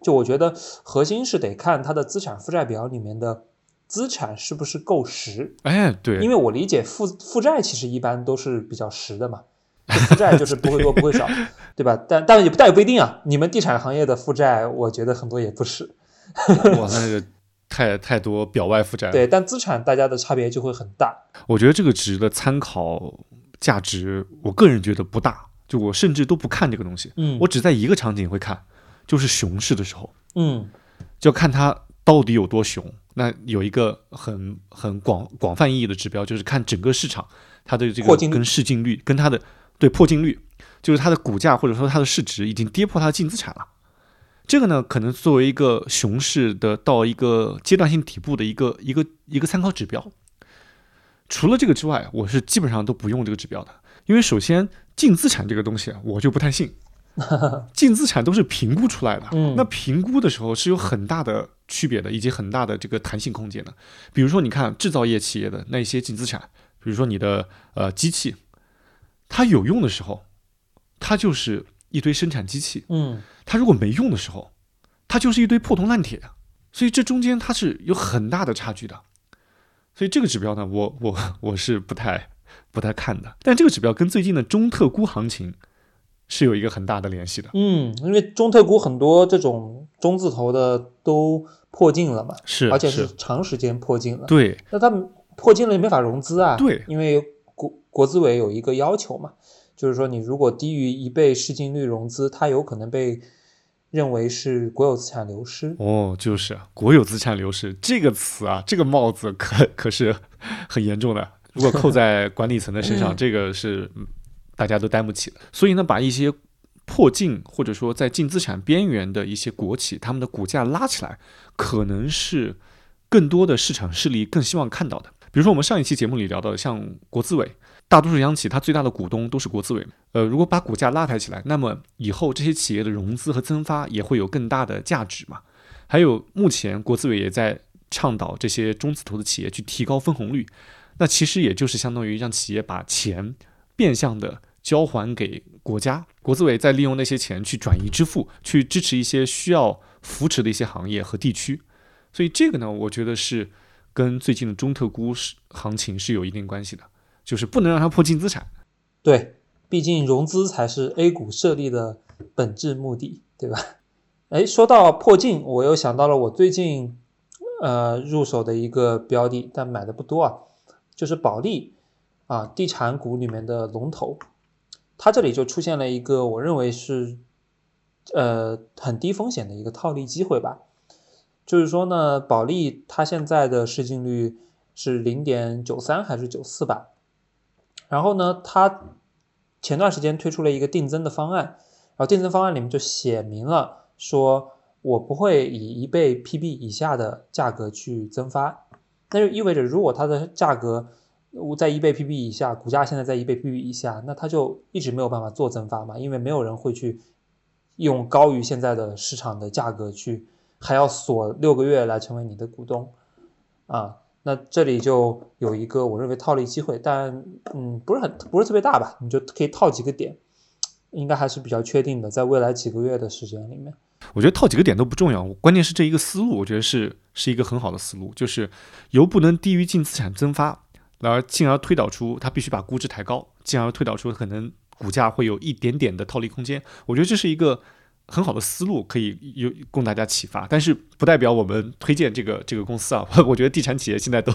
就我觉得核心是得看它的资产负债表里面的。资产是不是够实？哎，对，因为我理解负负债其实一般都是比较实的嘛，负债就是不会多不会少，[laughs] 对吧？但但也但也不一定啊。你们地产行业的负债，我觉得很多也不是。哇，那个太太多表外负债。对，但资产大家的差别就会很大。我觉得这个值的参考价值，我个人觉得不大。就我甚至都不看这个东西，嗯，我只在一个场景会看，就是熊市的时候，嗯，就看它到底有多熊。那有一个很很广广泛意义的指标，就是看整个市场它的这个跟市净率跟它的对破净率，就是它的股价或者说它的市值已经跌破它的净资产了。这个呢，可能作为一个熊市的到一个阶段性底部的一个一个一个参考指标。除了这个之外，我是基本上都不用这个指标的，因为首先净资产这个东西我就不太信。[laughs] 净资产都是评估出来的，嗯，那评估的时候是有很大的区别的，以及很大的这个弹性空间的。比如说，你看制造业企业的那些净资产，比如说你的呃机器，它有用的时候，它就是一堆生产机器，嗯，它如果没用的时候，它就是一堆破铜烂铁，所以这中间它是有很大的差距的。所以这个指标呢，我我我是不太不太看的。但这个指标跟最近的中特估行情。是有一个很大的联系的，嗯，因为中特估很多这种中字头的都破净了嘛，是，而且是。长时间破净了，对，那他们破净了也没法融资啊，对，因为国国资委有一个要求嘛，就是说你如果低于一倍市净率融资，它有可能被认为是国有资产流失。哦，就是国有资产流失这个词啊，这个帽子可可是很严重的，如果扣在管理层的身上，这个是。大家都担不起了，所以呢，把一些破净或者说在净资产边缘的一些国企，他们的股价拉起来，可能是更多的市场势力更希望看到的。比如说我们上一期节目里聊到，像国资委，大多数央企它最大的股东都是国资委。呃，如果把股价拉抬起来，那么以后这些企业的融资和增发也会有更大的价值嘛。还有目前国资委也在倡导这些中字头的企业去提高分红率，那其实也就是相当于让企业把钱。变相的交还给国家，国资委再利用那些钱去转移支付，去支持一些需要扶持的一些行业和地区。所以这个呢，我觉得是跟最近的中特估是行情是有一定关系的，就是不能让它破净资产。对，毕竟融资才是 A 股设立的本质目的，对吧？哎，说到破净，我又想到了我最近呃入手的一个标的，但买的不多啊，就是保利啊，地产股里面的龙头，它这里就出现了一个我认为是呃很低风险的一个套利机会吧。就是说呢，保利它现在的市净率是零点九三还是九四吧？然后呢，它前段时间推出了一个定增的方案，然后定增方案里面就写明了，说我不会以一倍 PB 以下的价格去增发，那就意味着如果它的价格我在一倍 PB 以下，股价现在在一倍 PB 以下，那它就一直没有办法做增发嘛，因为没有人会去用高于现在的市场的价格去。还要锁六个月来成为你的股东，啊，那这里就有一个我认为套利机会，但嗯不是很不是特别大吧，你就可以套几个点，应该还是比较确定的，在未来几个月的时间里面，我觉得套几个点都不重要，关键是这一个思路，我觉得是是一个很好的思路，就是由不能低于净资产增发，而进而推导出它必须把估值抬高，进而推导出可能股价会有一点点的套利空间，我觉得这是一个。很好的思路可以有供大家启发，但是不代表我们推荐这个这个公司啊。[laughs] 我觉得地产企业现在都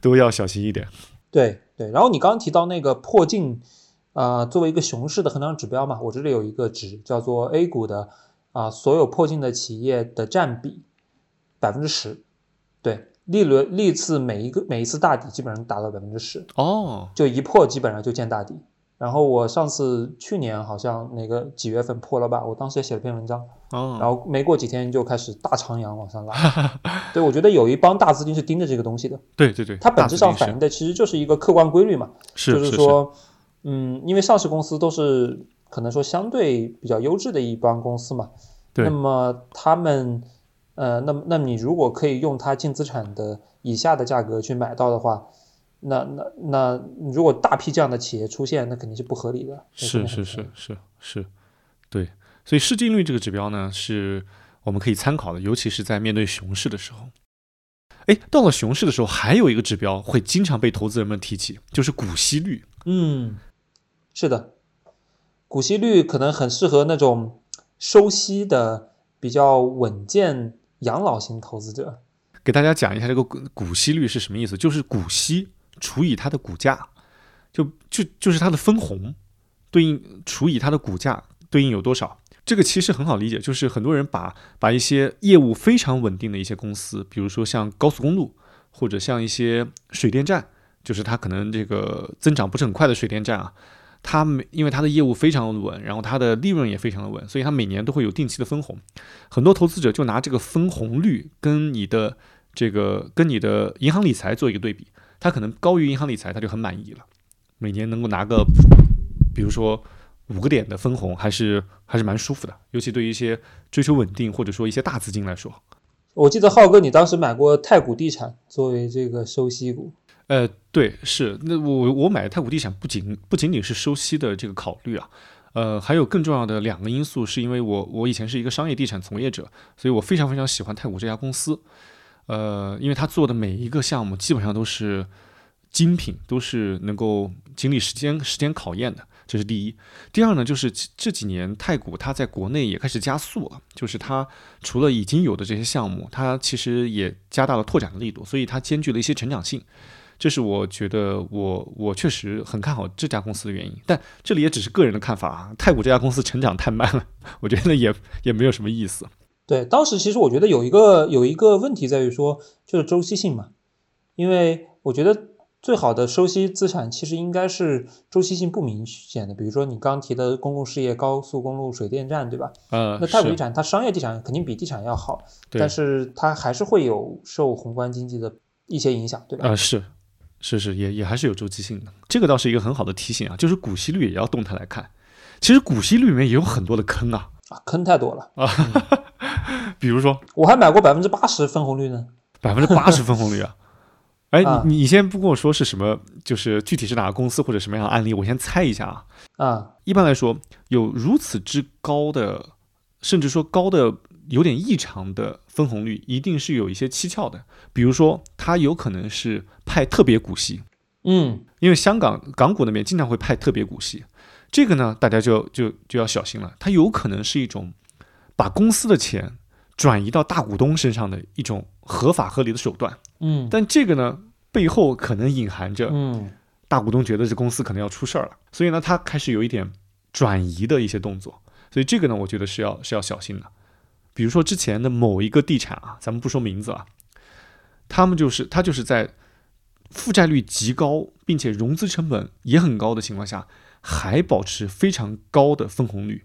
都要小心一点。对对，然后你刚刚提到那个破净啊，作为一个熊市的衡量指标嘛，我这里有一个值叫做 A 股的啊所有破净的企业的占比百分之十，对，历轮历次每一个每一次大底基本上达到百分之十哦，就一破基本上就见大底。然后我上次去年好像那个几月份破了吧？我当时也写了篇文章，然后没过几天就开始大长阳往上拉。[laughs] 对，我觉得有一帮大资金是盯着这个东西的。对对对，它本质上反映的其实就是一个客观规律嘛，就是说，嗯，因为上市公司都是可能说相对比较优质的一帮公司嘛，那么他们，呃，那么那你如果可以用它净资产的以下的价格去买到的话。那那那，如果大批这样的企业出现，那肯定是不合理的。是是是是是，对。所以市净率这个指标呢，是我们可以参考的，尤其是在面对熊市的时候。哎，到了熊市的时候，还有一个指标会经常被投资人们提起，就是股息率。嗯，是的，股息率可能很适合那种收息的比较稳健养老型投资者。给大家讲一下这个股股息率是什么意思，就是股息。除以它的股价，就就就是它的分红，对应除以它的股价，对应有多少？这个其实很好理解，就是很多人把把一些业务非常稳定的一些公司，比如说像高速公路，或者像一些水电站，就是它可能这个增长不是很快的水电站啊，它每因为它的业务非常的稳，然后它的利润也非常的稳，所以它每年都会有定期的分红。很多投资者就拿这个分红率跟你的这个跟你的银行理财做一个对比。他可能高于银行理财，他就很满意了。每年能够拿个，比如说五个点的分红，还是还是蛮舒服的。尤其对于一些追求稳定或者说一些大资金来说。我记得浩哥，你当时买过太古地产作为这个收息股。呃，对，是。那我我买太古地产不仅不仅仅是收息的这个考虑啊，呃，还有更重要的两个因素，是因为我我以前是一个商业地产从业者，所以我非常非常喜欢太古这家公司。呃，因为他做的每一个项目基本上都是精品，都是能够经历时间时间考验的，这是第一。第二呢，就是这几年太古它在国内也开始加速了，就是它除了已经有的这些项目，它其实也加大了拓展的力度，所以它兼具了一些成长性。这是我觉得我我确实很看好这家公司的原因。但这里也只是个人的看法啊，太古这家公司成长太慢了，[laughs] 我觉得也也没有什么意思。对，当时其实我觉得有一个有一个问题在于说，就是周期性嘛，因为我觉得最好的收息资产其实应该是周期性不明显的，比如说你刚提的公共事业、高速公路、水电站，对吧？呃，那太古地产它商业地产肯定比地产要好，但是它还是会有受宏观经济的一些影响，对吧？啊，是是是，也也还是有周期性的，这个倒是一个很好的提醒啊，就是股息率也要动态来看，其实股息率里面也有很多的坑啊，啊，坑太多了啊。[laughs] 比如说，我还买过百分之八十分红率呢。百分之八十分红率啊！哎，你你先不跟我说是什么，就是具体是哪个公司或者什么样的案例，我先猜一下啊。啊，一般来说，有如此之高的，甚至说高的有点异常的分红率，一定是有一些蹊跷的。比如说，它有可能是派特别股息。嗯，因为香港港股那边经常会派特别股息。这个呢，大家就就就要小心了，它有可能是一种把公司的钱转移到大股东身上的一种合法合理的手段。嗯但这个呢，背后可能隐含着嗯大股东觉得这公司可能要出事儿了，所以呢，他开始有一点转移的一些动作。所以这个呢，我觉得是要是要小心的。比如说之前的某一个地产啊，咱们不说名字啊，他们就是他就是在负债率极高，并且融资成本也很高的情况下，还保持非常高的分红率，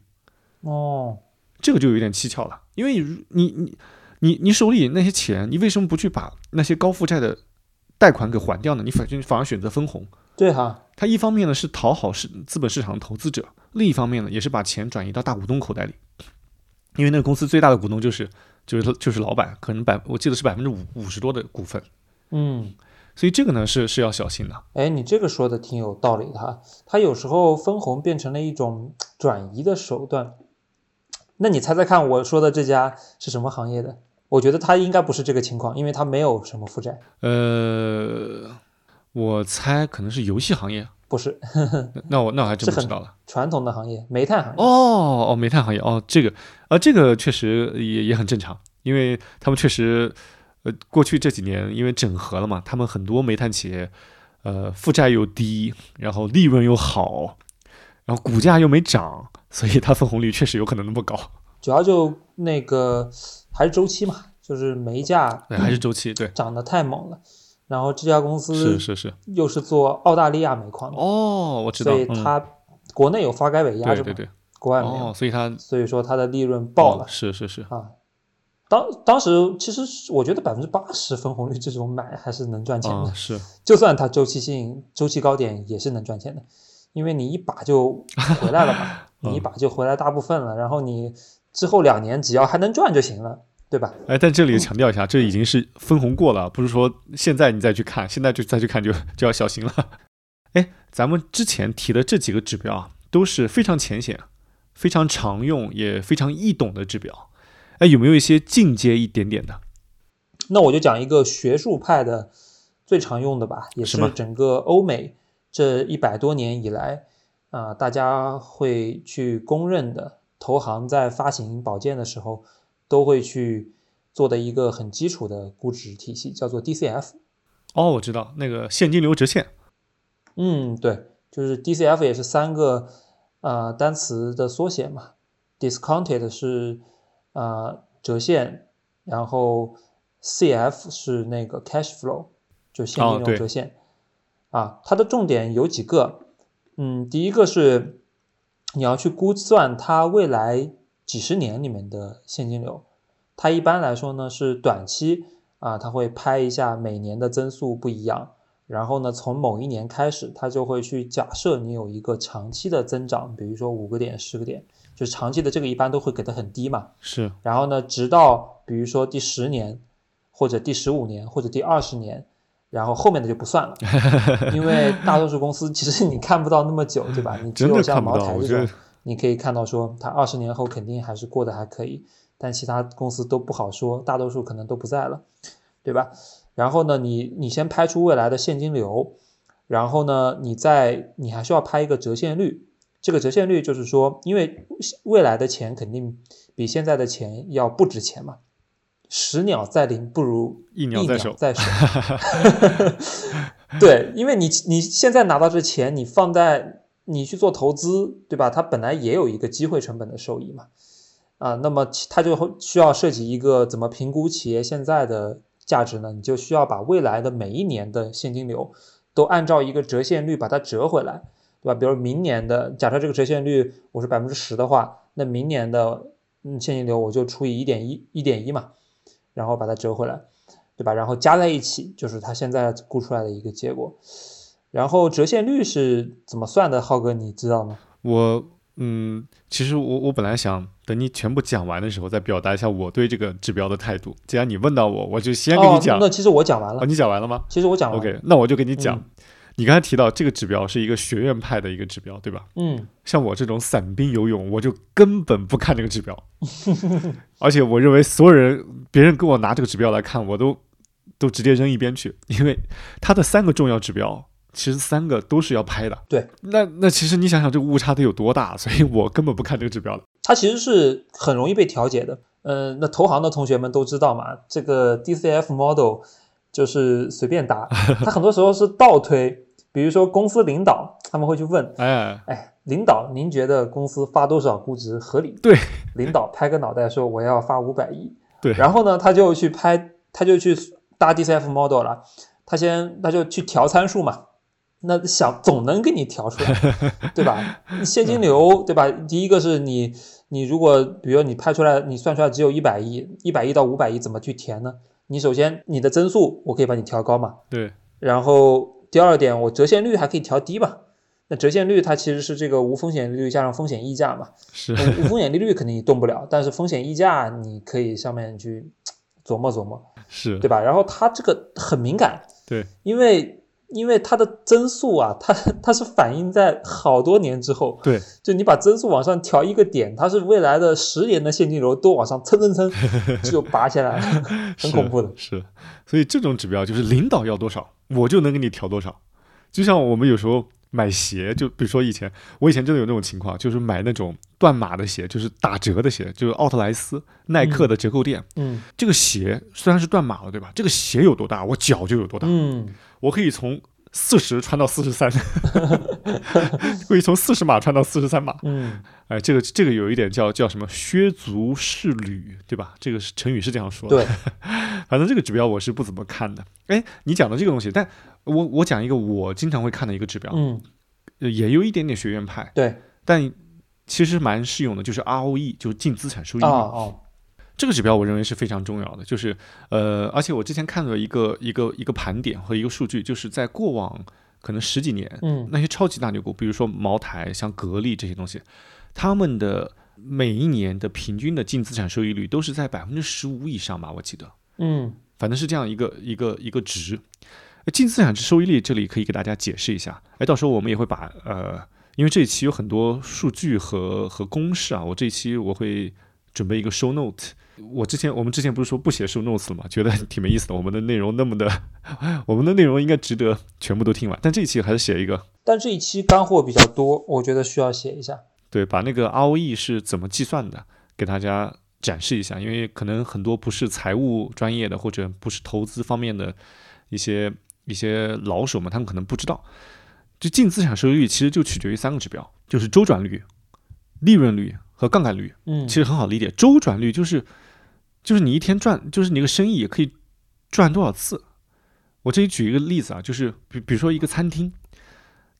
哦这个就有点蹊跷了。因为你你你你手里那些钱，你为什么不去把那些高负债的贷款给还掉呢？你反正反而选择分红。对哈它一方面呢是讨好市资本市场投资者，另一方面呢也是把钱转移到大股东口袋里，因为那个公司最大的股东就是就是就是老板，可能百我记得是百分之五五十多的股份，嗯。所以这个呢是是要小心的。哎，你这个说的挺有道理的哈。它有时候分红变成了一种转移的手段。那你猜猜看，我说的这家是什么行业的？我觉得它应该不是这个情况，因为它没有什么负债。呃，我猜可能是游戏行业，不是那那我那我还真不知道了。传统的行业，煤炭行业。哦哦，煤炭行业哦，这个啊，这个确实也也很正常，因为他们确实，呃，过去这几年因为整合了嘛，他们很多煤炭企业，呃，负债又低，然后利润又好，然后股价又没涨，所以它分红率确实有可能那么高。主要就那个还是周期嘛，就是煤价对，还是周期，对，涨得太猛了。然后这家公司是是是。又是做澳大利亚煤矿的，哦，我知道，嗯，所以它国内有发改委压着嘛，对对对，国外没有，哦，所以它所以说它的利润爆了哦。是是是，啊。当当时其实我觉得百分之八十分红率这种买还是能赚钱的，啊是，就算它周期性周期高点也是能赚钱的，因为你一把就回来了嘛，[laughs] 嗯你一把就回来大部分了，然后你之后两年只要还能赚就行了，对吧？哎，但这里强调一下，这已经是分红过了，不是说现在你再去看，现在就再去看就就要小心了。哎，咱们之前提的这几个指标啊，都是非常浅显、非常常用也非常易懂的指标。哎，有没有一些进阶一点点的？那我就讲一个学术派的最常用的吧，也是整个欧美这一百多年以来啊、大家会去公认的，投行在发行保荐的时候都会去做的一个很基础的估值体系，叫做 DCF。哦，我知道那个现金流折现。嗯，对，就是 DCF 也是三个呃单词的缩写嘛，discounted 是呃折现，然后 CF 是那个 cash flow，就现金流折现、啊。它的重点有几个，嗯，第一个是你要去估算它未来几十年里面的现金流，它一般来说呢是短期啊，它会拍一下每年的增速不一样。然后呢，从某一年开始，它就会去假设你有一个长期的增长，比如说五个点、十个点，就是长期的这个一般都会给的很低嘛。是，然后呢，直到比如说第十年，或者第十五年，或者第二十年，然后后面的就不算了，[laughs] 因为大多数公司其实你看不到那么久，对吧？你只有像。茅台这种你可以看到说它二十年后肯定还是过得还可以，但其他公司都不好说，大多数可能都不在了，对吧？然后呢，你你先拍出未来的现金流，然后呢，你再你还需要拍一个折现率。这个折现率就是说，因为未来的钱肯定比现在的钱要不值钱嘛，十鸟在林不如一鸟在手在手。[laughs] 对，因为你你现在拿到这钱，你放在你去做投资，对吧？它本来也有一个机会成本的收益嘛，啊，那么它就会需要涉及一个怎么评估企业现在的价值呢？你就需要把未来的每一年的现金流都按照一个折现率把它折回来，对吧？比如明年的，假设这个折现率我是百分之十的话，那明年的嗯现金流我就除以一点一一点一嘛，然后把它折回来。对吧？然后加在一起就是它现在估出来的一个结果。然后折现率是怎么算的？浩哥，你知道吗？我嗯，其实我我本来想等你全部讲完的时候再表达一下我对这个指标的态度。既然你问到我，我就先跟你讲。哦、那其实我讲完了。哦，你讲完了吗？其实我讲完了。OK，那我就给你讲。嗯你刚才提到这个指标是一个学院派的一个指标，对吧？嗯，像我这种散兵游泳，我就根本不看这个指标，[laughs] 而且我认为所有人，别人跟我拿这个指标来看，我都都直接扔一边去，[laughs] 因为它的三个重要指标，其实三个都是要拍的。对，那那其实你想想这个误差得有多大，所以我根本不看这个指标的。它其实是很容易被调节的。呃，那投行的同学们都知道嘛，这个 DCF model 就是随便答，它很多时候是倒推。比如说公司领导他们会去问，哎哎，领导您觉得公司发多少估值合理？对，领导拍个脑袋说我要发五百亿。对，然后呢，他就去拍，他就去搭 DCF model 了，他先他就去调参数嘛。那想总能给你调出来，[laughs] 对吧？现金流，对吧？第一个是你，你如果比如你拍出来，你算出来只有一百亿，一百亿到五百亿怎么去填呢？你首先你的增速我可以把你调高嘛，对。然后第二点，我折现率还可以调低吧？那折现率它其实是这个无风险利率加上风险溢价嘛。是。无风险利率肯定你动不了，但是风险溢价你可以上面去琢磨琢磨，是对吧？然后它这个很敏感，对，因为。因为它的增速啊，它它是反映在好多年之后，对，就你把增速往上调一个点，它是未来的十年的现金流都往上蹭蹭蹭 [laughs] 就拔起来了，[laughs] 很恐怖的。是，所以这种指标就是领导要多少，我就能给你调多少。就像我们有时候买鞋，就比如说以前，我以前真的有那种情况，就是买那种断码的鞋，就是打折的鞋，就是奥特莱斯、耐克的折扣店。嗯，这个鞋虽然是断码了，对吧？这个鞋有多大，我脚就有多大。嗯。我可以从四十穿到四十三，[laughs] 可以从四十码穿到四十三码。嗯，哎，这个这个有一点叫叫什么“削足适履”，对吧？这个是成语是这样说的。对，[laughs] 反正这个指标我是不怎么看的。哎，你讲的这个东西，但我我讲一个我经常会看的一个指标，嗯，也有一点点学院派，对，但其实蛮适用的，就是 ROE，就是净资产收益率。哦哦。这个指标我认为是非常重要的，就是呃，而且我之前看了一个一个一个盘点和一个数据，就是在过往可能十几年，嗯，那些超级大牛股，比如说茅台、像格力这些东西，他们的每一年的平均的净资产收益率都是在百分之十五以上吧，我记得，嗯，反正是这样一个一个一个值。净资产收益率这里可以给大家解释一下，哎，到时候我们也会把呃，因为这一期有很多数据和和公式啊，我这一期我会准备一个 show note。我之前我们之前不是说不写 show notes 了吗？觉得 [laughs] 挺没意思的。我们的内容那么的，[laughs] 我们的内容应该值得全部都听完。但这一期还是写一个。但这一期干货比较多，我觉得需要写一下。对，把那个 ROE 是怎么计算的，给大家展示一下。因为可能很多不是财务专业的，或者不是投资方面的一些一些老手们，他们可能不知道。就净资产收益率其实就取决于三个指标，就是周转率、利润率和杠杆率。嗯，其实很好理解，周转率就是。就是你一天赚，就是你个生意也可以赚多少次。我这里举一个例子啊，就是比比如说一个餐厅，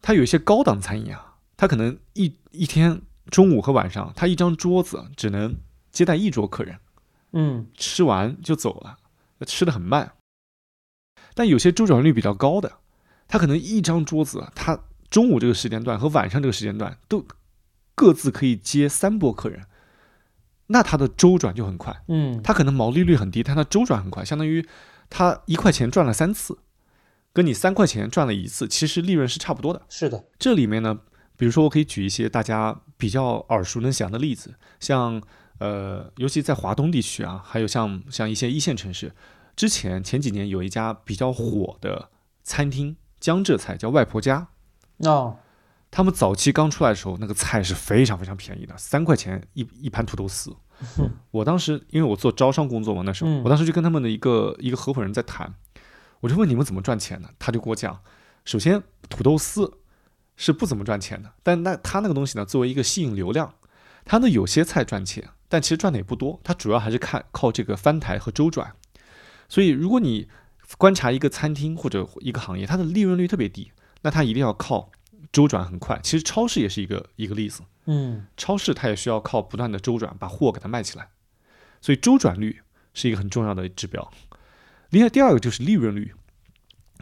它有一些高档餐饮啊，它可能一一天中午和晚上，它一张桌子只能接待一桌客人，嗯，吃完就走了，吃的很慢。但有些周转率比较高的，它可能一张桌子，它中午这个时间段和晚上这个时间段都各自可以接三波客人。那它的周转就很快，嗯，它可能毛利率很低，但它周转很快，相当于它一块钱赚了三次，跟你三块钱赚了一次，其实利润是差不多的。是的，这里面呢，比如说我可以举一些大家比较耳熟能详的例子，像呃，尤其在华东地区啊，还有像像一些一线城市，之前前几年有一家比较火的餐厅，江浙菜叫外婆家，哦。他们早期刚出来的时候，那个菜是非常非常便宜的，三块钱一一盘土豆丝。我当时因为我做招商工作嘛，那时候我当时就跟他们的一个一个合伙人在谈，我就问你们怎么赚钱的，他就给我讲，首先土豆丝是不怎么赚钱的，但那他那个东西呢，作为一个吸引流量，他呢有些菜赚钱，但其实赚的也不多，他主要还是看靠这个翻台和周转。所以如果你观察一个餐厅或者一个行业，它的利润率特别低，那它一定要靠。周转很快，其实超市也是一个一个例子。嗯，超市它也需要靠不断的周转，把货给它卖起来，所以周转率是一个很重要的指标。另外第二个就是利润率，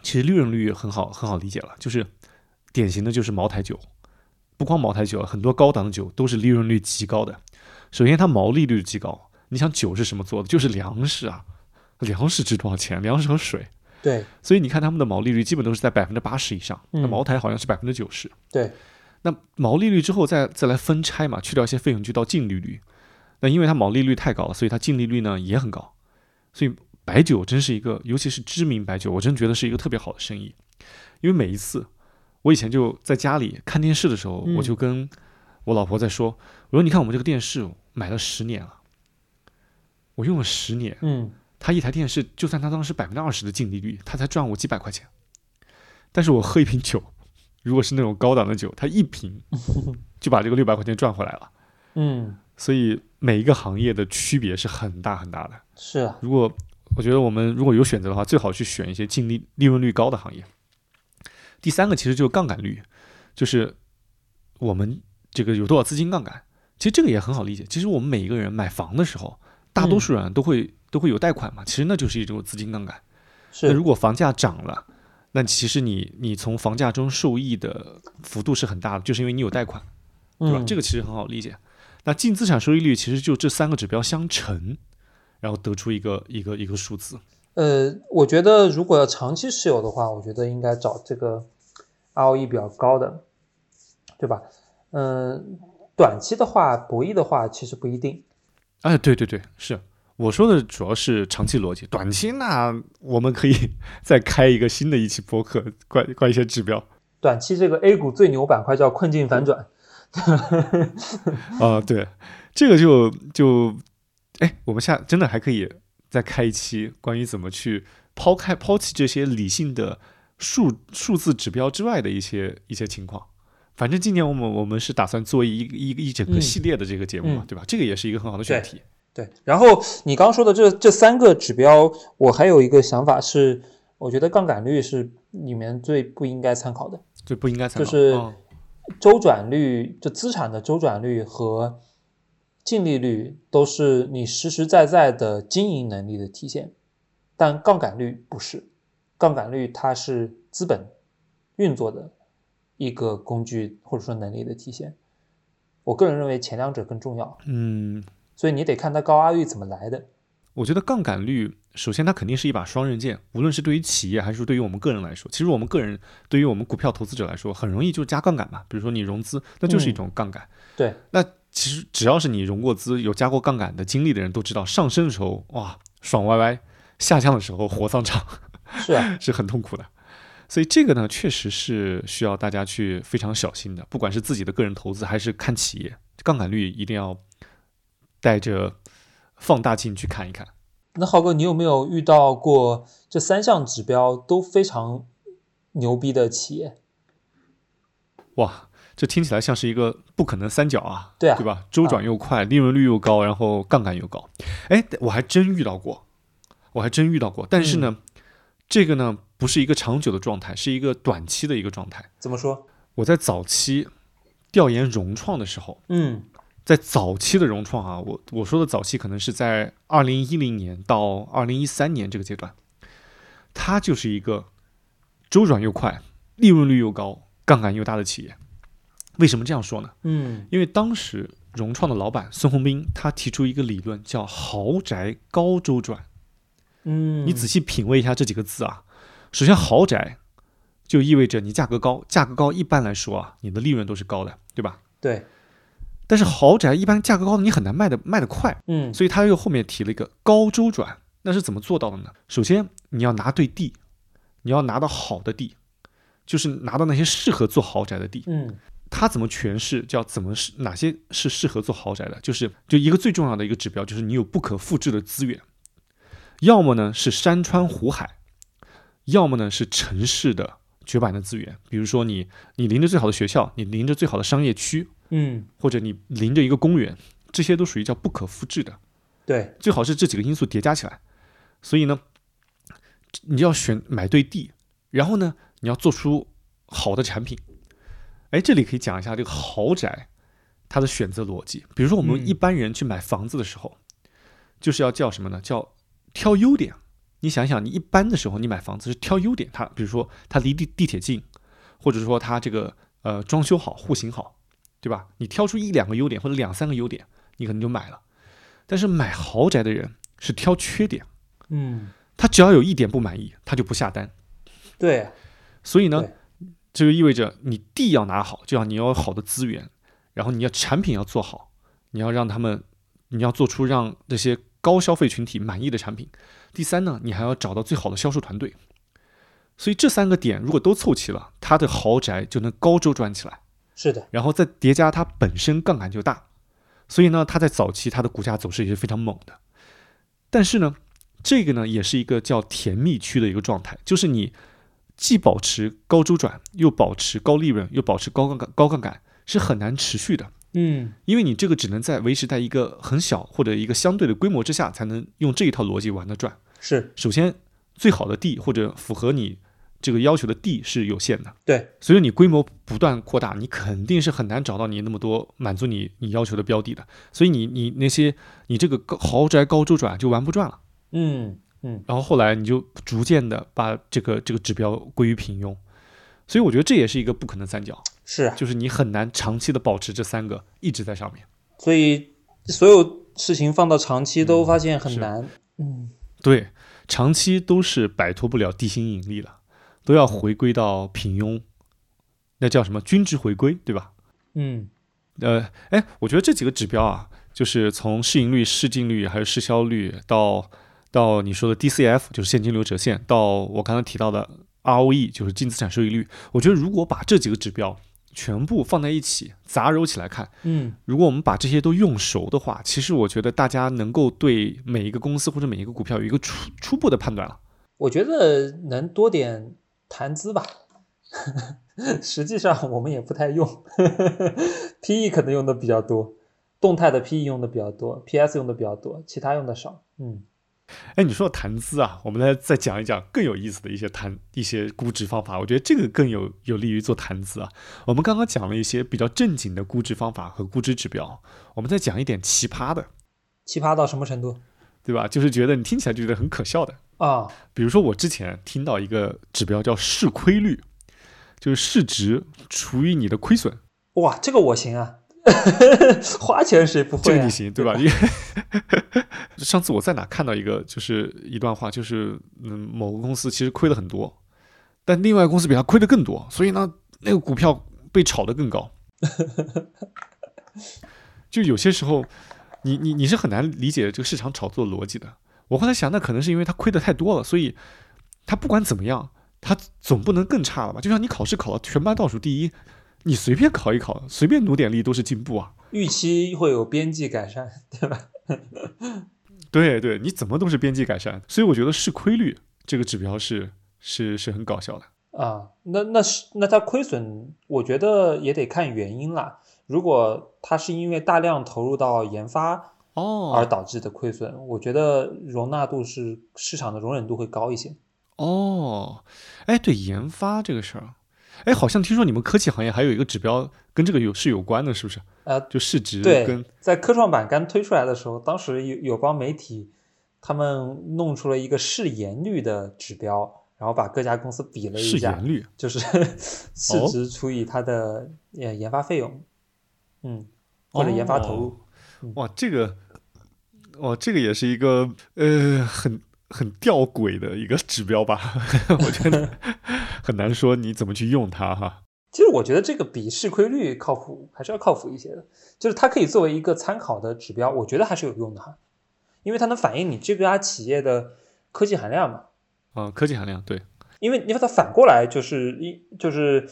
其实利润率很好很好理解了，就是典型的就是茅台酒，不光茅台酒，很多高档的酒都是利润率极高的。首先它毛利率极高，你想酒是什么做的？就是粮食啊，粮食值多少钱？粮食和水。对，所以你看他们的毛利率基本都是在百分之八十以上，那茅台好像是百分之九十。对，那毛利率之后再再来分拆嘛，去掉一些费用就到净利率。那因为它毛利率太高了，所以它净利率呢也很高。所以白酒真是一个，尤其是知名白酒，我真觉得是一个特别好的生意。因为每一次我以前就在家里看电视的时候，嗯我就跟我老婆在说，我说你看我们这个电视买了十年了，我用了十年，嗯它一台电视就算他当时百分之二十的净利率，他才赚我几百块钱，但是我喝一瓶酒，如果是那种高档的酒，他一瓶 [laughs] 就把这个六百块钱赚回来了。嗯，所以每一个行业的区别是很大很大的。是啊，如果我觉得我们如果有选择的话，最好去选一些净利利润率高的行业。第三个其实就是杠杆率，就是我们这个有多少资金杠杆。其实这个也很好理解。其实我们每一个人买房的时候，大多数人都会、都会有贷款嘛，其实那就是一种资金杠杆。那是如果房价涨了，那其实你你从房价中受益的幅度是很大的，就是因为你有贷款。对吧？嗯这个其实很好理解。那净资产收益率其实就这三个指标相乘，然后得出一个一个一个数字。呃，我觉得如果要长期持有的话，我觉得应该找这个 ROE 比较高的，对吧？嗯、短期的话，博弈的话，其实不一定。哎，对对对，是我说的主要是长期逻辑，短期那我们可以 [laughs] 再开一个新的一期播客，关关一些指标。短期这个 A 股最牛板块叫困境反转。啊、对，这个就就，哎，我们下真的还可以再开一期关于怎么去抛开抛弃这些理性的数数字指标之外的一些一些情况。反正今年我们我们是打算做一一一整个嗯系列的这个节目嘛，嗯对吧？这个也是一个很好的选题。对，然后你刚说的这这三个指标，我还有一个想法是，我觉得杠杆率是里面最不应该参考的。最不应该参考。就是哦周转率，就资产的周转率和净利率都是你实实在在的经营能力的体现，但杠杆率不是，杠杆率它是资本运作的一个工具或者说能力的体现。我个人认为前两者更重要，嗯，所以你得看它高 ROE 怎么来的。我觉得杠杆率，首先它肯定是一把双刃剑，无论是对于企业还是对于我们个人来说，其实我们个人对于我们股票投资者来说，很容易就加杠杆嘛。比如说你融资，那就是一种杠杆。对，那其实只要是你融过资、有加过杠杆的经历的人都知道，上升的时候哇爽歪歪，下降的时候火葬场，[laughs] 是啊，[laughs] 是很痛苦的。所以这个呢，确实是需要大家去非常小心的，不管是自己的个人投资还是看企业，杠杆率一定要带着放大镜去看一看。那浩哥，你有没有遇到过这三项指标都非常牛逼的企业？哇，这听起来像是一个不可能三角啊，对啊对吧？周转又快，利润率又高，然后杠杆又高。哎，我还真遇到过，我还真遇到过。但是呢，这个呢不是一个长久的状态，是一个短期的一个状态。怎么说？我在早期调研融创的时候，嗯在早期的融创啊，我我说的早期可能是在二零一零年到二零一三年这个阶段，它就是一个周转又快、利润率又高、杠杆又大的企业。为什么这样说呢？嗯因为当时融创的老板孙宏斌他提出一个理论叫豪宅高周转。嗯，你仔细品味一下这几个字啊，首先豪宅就意味着你价格高，价格高一般来说啊，你的利润都是高的，对吧？对，但是豪宅一般价格高的你很难卖的卖得快，嗯所以他又后面提了一个高周转，那是怎么做到的呢？首先你要拿对地，你要拿到好的地，就是拿到那些适合做豪宅的地。嗯他怎么诠释叫怎么是哪些是适合做豪宅的？就是就一个最重要的一个指标，就是你有不可复制的资源，要么呢是山川湖海，要么呢是城市的绝版的资源，比如说你你临着最好的学校，你临着最好的商业区，嗯，或者你临着一个公园，这些都属于叫不可复制的。对，最好是这几个因素叠加起来。所以呢，你要选买对地，然后呢，你要做出好的产品。哎，这里可以讲一下这个豪宅它的选择逻辑。比如说，我们嗯一般人去买房子的时候，就是要叫什么呢？叫挑优点。你想想，你一般的时候你买房子是挑优点，它比如说它离地地铁近，或者说它这个呃装修好、户型好，对吧？你挑出一两个优点或者两三个优点，你可能就买了。但是买豪宅的人是挑缺点，嗯他只要有一点不满意，他就不下单。对，所以呢，这就意味着你地要拿好，就要你要有好的资源，然后你要产品要做好，你要让他们，你要做出让这些高消费群体满意的产品。第三呢，你还要找到最好的销售团队。所以这三个点如果都凑齐了，他的豪宅就能高周转起来。是的，然后再叠加它本身杠杆就大，所以呢，它在早期它的股价走势也是非常猛的。但是呢，这个呢也是一个叫甜蜜区的一个状态，就是你既保持高周转，又保持高利润，又保持高杠杆，高杠杆是很难持续的。嗯，因为你这个只能在维持在一个很小或者一个相对的规模之下，才能用这一套逻辑玩得转。是，首先最好的地或者符合你这个要求的地是有限的，对，随着你规模不断扩大，你肯定是很难找到你那么多满足你你要求的标的的，所以你你那些你这个高豪宅高周转就玩不转了。嗯嗯，然后后来你就逐渐的把这个这个指标归于平庸，所以我觉得这也是一个不可能三角，是，就是你很难长期的保持这三个一直在上面。所以所有事情放到长期都发现很是。难。嗯，对，长期都是摆脱不了地心引力了，都要回归到平庸，那叫什么均值回归，对吧？嗯呃，哎，我觉得这几个指标啊，就是从市盈率、市净率还有市销率到到你说的 DCF，就是现金流折现，到我刚才提到的 ROE，就是净资产收益率。我觉得如果把这几个指标全部放在一起杂糅起来看，嗯，如果我们把这些都用熟的话，其实我觉得大家能够对每一个公司或者每一个股票有一个初初步的判断了。我觉得能多点谈资吧。[laughs] 实际上我们也不太用，[laughs] PE 可能用的比较多，动态的 PE 用的比较多，PS 用的比较多，其他用的少。嗯，哎，你说到谈资啊，我们来再讲一讲更有意思的一些谈一些估值方法。我觉得这个更有有利于做谈资啊。我们刚刚讲了一些比较正经的估值方法和估值指标，我们再讲一点奇葩的，奇葩到什么程度对吧？就是觉得你听起来就觉得很可笑的。啊？比如说我之前听到一个指标叫市亏率，就是市值除以你的亏损，哇，这个我行啊，[laughs] 花钱谁不会啊这个你？行对吧？因 [laughs] 为上次我在哪看到一个，就是一段话，就是嗯，某个公司其实亏了很多，但另外公司比它亏的更多，所以呢，那个股票被炒得更高。[laughs] 就有些时候，你你你是很难理解这个市场炒作逻辑的。我后来想，那可能是因为他亏的太多了，所以他不管怎么样，他总不能更差了吧？就像你考试考了全班倒数第一，你随便考一考，随便努点力都是进步啊。预期会有边际改善，对吧？[laughs] 对对，你怎么都是边际改善，所以我觉得市亏率这个指标是是是很搞笑的。啊，那那是那它亏损，我觉得也得看原因啦。如果他是因为大量投入到研发而哦导致的亏损，我觉得容纳度是市场的容忍度会高一些。哦，哎，对研发这个事儿，哎，好像听说你们科技行业还有一个指标跟这个有是有关的，是不是？呃，就市值对跟，在科创板刚推出来的时候，当时有有帮媒体他们弄出了一个市盈率的指标，然后把各家公司比了一下市盈，率。就是 [laughs] 市哦值除以它的呃研发费用，嗯，或者研发投入。哇，这个，哇，这个也是一个呃很很吊诡的一个指标吧？[laughs] 我觉得很难说你怎么去用它哈。其实我觉得这个比市亏率靠谱，还是要靠谱一些的。就是它可以作为一个参考的指标，我觉得还是有用的哈，因为它能反映你这家企业的科技含量嘛。嗯、科技含量对，因为因为它反过来就是一就是，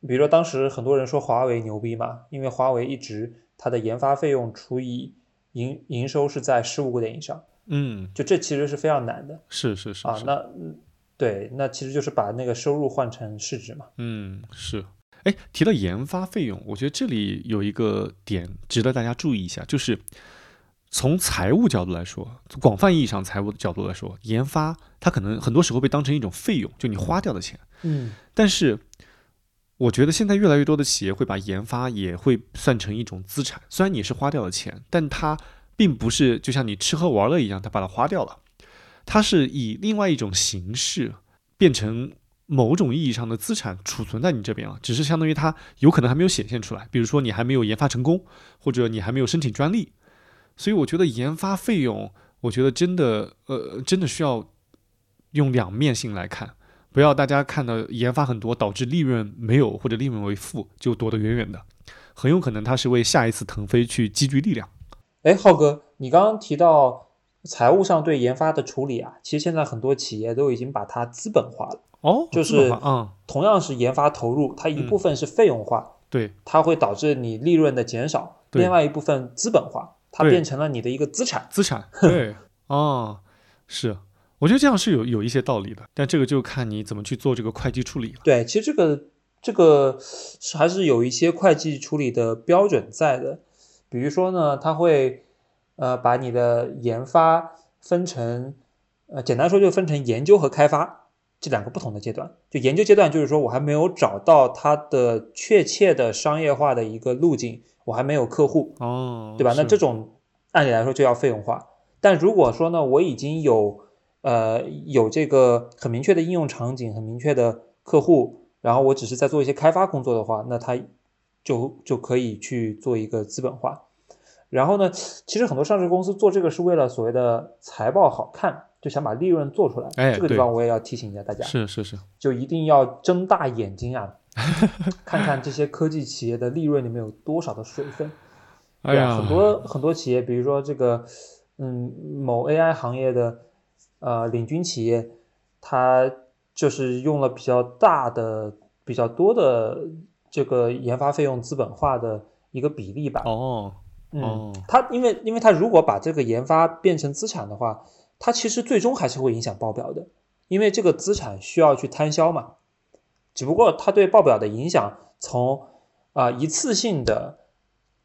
比如说当时很多人说华为牛逼嘛，因为华为一直它的研发费用除以营营收是在十五个点以上，嗯，就这其实是非常难的是是是啊。那嗯对，那其实就是把那个收入换成市值嘛。嗯，是。哎，提到研发费用，我觉得这里有一个点值得大家注意一下，就是从财务角度来说，从广泛意义上财务的角度来说，研发它可能很多时候被当成一种费用，就你花掉的钱。嗯但是，我觉得现在越来越多的企业会把研发也会算成一种资产，虽然你是花掉了钱，但它并不是就像你吃喝玩乐一样，它把它花掉了，它是以另外一种形式变成某种意义上的资产储存在你这边了，只是相当于它有可能还没有显现出来，比如说你还没有研发成功，或者你还没有申请专利，所以我觉得研发费用，我觉得真的呃真的需要用两面性来看。不要大家看到研发很多，导致利润没有或者利润为负，就躲得远远的，很有可能它是为下一次腾飞去积聚力量。哎，浩哥，你刚刚提到财务上对研发的处理啊，其实现在很多企业都已经把它资本化了。哦，就是嗯，同样是研发投入，它一部分是费用化，对。它会导致你利润的减少；另外一部分资本化，它变成了你的一个资产。资产，对，哦，是，我觉得这样是有有一些道理的，但这个就看你怎么去做这个会计处理了。对，其实这个这个是还是有一些会计处理的标准在的，比如说呢，它会呃把你的研发分成呃简单说就分成研究和开发这两个不同的阶段。就研究阶段就是说我还没有找到它的确切的商业化的一个路径，我还没有客户，哦，对吧？那这种按理来说就要费用化。但如果说呢，我已经有呃有这个很明确的应用场景、很明确的客户，然后我只是在做一些开发工作的话，那它就就可以去做一个资本化。然后呢，其实很多上市公司做这个是为了所谓的财报好看，就想把利润做出来。哎这个地方我也要提醒一下大家，是是是，就一定要睁大眼睛啊，看看这些科技企业的利润里面有多少的水分。对啊，哎呀，很多很多企业，比如说这个，嗯，某 AI 行业的呃领军企业，它就是用了比较大的、比较多的这个研发费用资本化的一个比例吧。哦，嗯哦，它因为因为它如果把这个研发变成资产的话，它其实最终还是会影响报表的，因为这个资产需要去摊销嘛。只不过它对报表的影响从啊、一次性的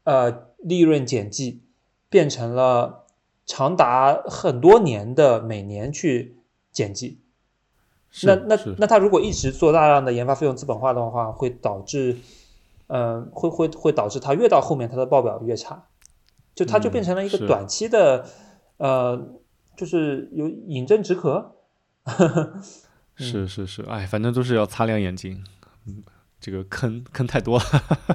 呃利润减记，变成了长达很多年的每年去剪辑。那那那他如果一直做大量的研发费用资本化的话，会导致，嗯、会会会导致他越到后面他的报表越差，就他就嗯变成了一个短期的，呃，就是有饮鸩止渴。[laughs] 是是是，哎，反正都是要擦亮眼睛，嗯，这个坑坑太多了。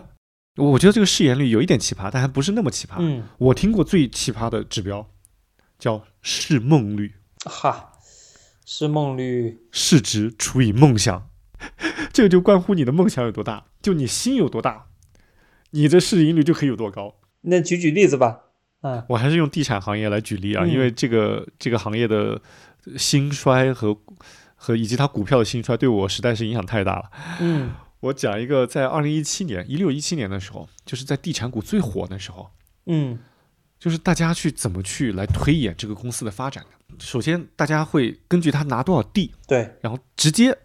[laughs] 我觉得这个市盈率有一点奇葩，但还不是那么奇葩。嗯，我听过最奇葩的指标叫市梦率，哈，市梦率，市值除以梦想，[laughs] 这个就关乎你的梦想有多大，就你心有多大，你的市盈率就可以有多高。那举举例子吧。嗯我还是用地产行业来举例啊，嗯。因为这个这个行业的兴衰和和以及它股票的兴衰对我实在是影响太大了。嗯。我讲一个，在二零一七年、一六一七年的时候，就是在地产股最火的时候，嗯就是大家去怎么去来推演这个公司的发展呢。首先，大家会根据他拿多少地，对，然后直接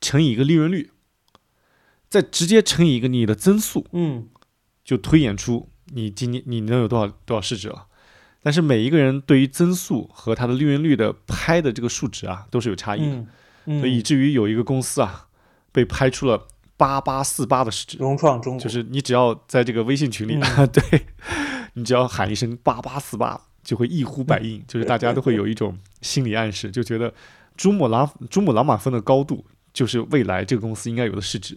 乘以一个利润率，再直接乘以一个你的增速，嗯。就推演出你今年你能有多少多少市值了。但是每一个人对于增速和它的利润率的拍的这个数值啊，都是有差异的，嗯嗯，所以以至于有一个公司啊，被拍出了八八四八的市值，融创中国。就是你只要在这个微信群里，嗯。[laughs] 对你只要喊一声八八四八，就会一呼百应，就是大家都会有一种心理暗示，就觉得珠穆朗珠穆朗玛峰的高度就是未来这个公司应该有的市值，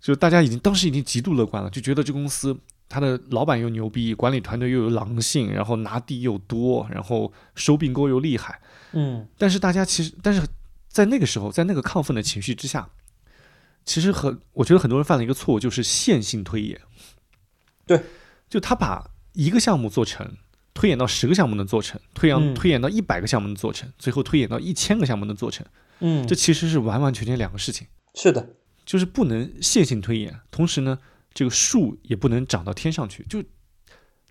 就大家已经当时已经极度乐观了，就觉得这公司它的老板又牛逼，管理团队又有狼性，然后拿地又多，然后收并购又厉害，嗯。但是大家其实，但是在那个时候，在那个亢奋的情绪之下，其实很，我觉得很多人犯了一个错误，就是线性推演。对，就他把一个项目做成，推演到十个项目能做成，推演、嗯。推演到一百个项目能做成，最后推演到一千个项目能做成，嗯，这其实是完完全全两个事情，是的，就是不能线性推演，同时呢，这个树也不能长到天上去，就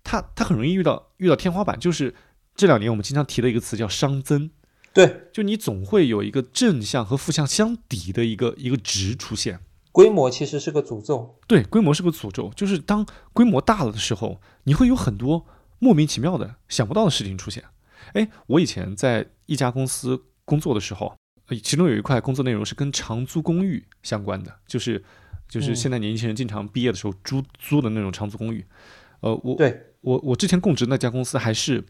它它很容易遇到遇到天花板，就是这两年我们经常提的一个词叫熵增。对，就你总会有一个正向和负向相抵的一个一个值出现。规模其实是个诅咒。对，规模是个诅咒，就是当规模大了的时候，你会有很多莫名其妙的、想不到的事情出现。哎，我以前在一家公司工作的时候，呃其中有一块工作内容是跟长租公寓相关的，就是就是嗯现在年轻人经常毕业的时候租租的那种长租公寓。呃，我对，我我之前供职那家公司还是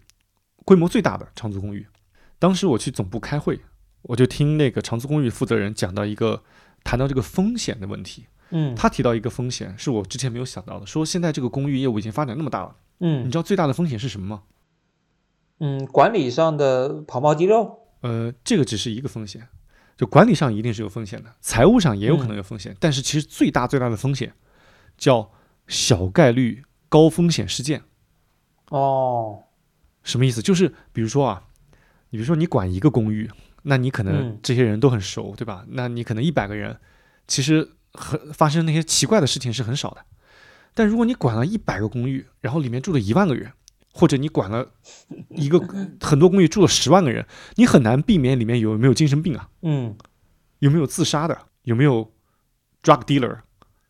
规模最大的长租公寓。当时我去总部开会，我就听那个长租公寓负责人讲到一个谈到这个风险的问题。嗯他提到一个风险是我之前没有想到的，说现在这个公寓业务已经发展那么大了，嗯你嗯知道最大的风险是什么吗？嗯，管理上的跑冒滴漏。呃，这个只是一个风险，就管理上一定是有风险的，财务上也有可能有风险，但是其实最大最大的风险叫小概率高风险事件。哦，什么意思？就是比如说啊，你比如说你管一个公寓，那你可能嗯这些人都很熟，对吧？那你可能一百个人，其实很发生那些奇怪的事情是很少的。但如果你管了一百个公寓，然后里面住了一万个人，或者你管了一个很多公寓住了十万个人，你很难避免里面有没有精神病啊，嗯有没有自杀的，有没有 drug dealer，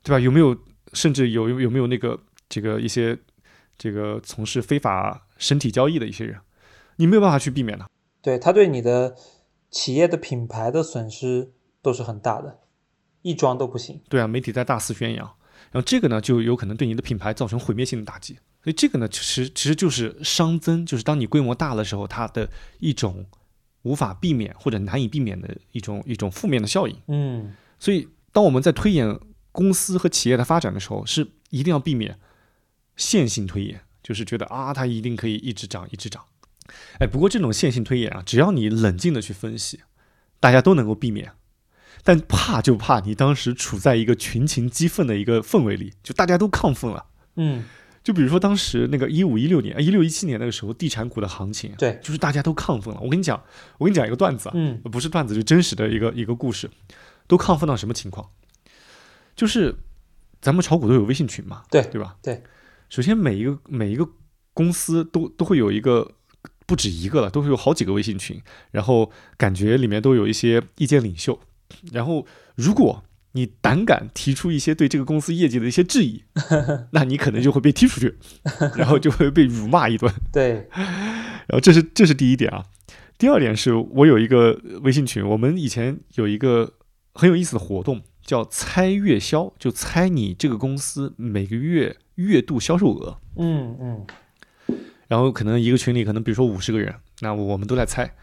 对吧？有没有甚至有有没有那个这个一些这个从事非法身体交易的一些人，你没有办法去避免的。对，他对你的企业的品牌的损失都是很大的，一桩都不行。对啊，媒体在大肆宣扬，然后这个呢就有可能对你的品牌造成毁灭性的打击。所以这个呢，其实其实就是熵增，就是当你规模大的时候，它的一种无法避免或者难以避免的一种一种负面的效应。嗯所以，当我们在推演公司和企业的发展的时候，是一定要避免线性推演，就是觉得啊，它一定可以一直涨，一直涨。哎，不过这种线性推演啊，只要你冷静的去分析，大家都能够避免。但怕就怕你当时处在一个群情激愤的一个氛围里，就大家都亢奋了。嗯，就比如说当时那个一五一六年、一六一七年那个时候，地产股的行情，对，就是大家都亢奋了。我跟你讲，我跟你讲一个段子啊，嗯不是段子，就真实的一个一个故事，都亢奋到什么情况？就是咱们炒股都有微信群嘛，对对吧？对。首先每一个每一个公司都都会有一个不止一个了，都是有好几个微信群，然后感觉里面都有一些意见领袖，然后如果你胆敢提出一些对这个公司业绩的一些质疑，[laughs] 那你可能就会被踢出去，[laughs] 然后就会被辱骂一顿。对，[laughs] 然后这是这是第一点啊。第二点是我有一个微信群，我们以前有一个很有意思的活动，叫猜月销，就猜你这个公司每个月月度销售额。嗯嗯然后可能一个群里可能比如说五十个人，那我们都在猜。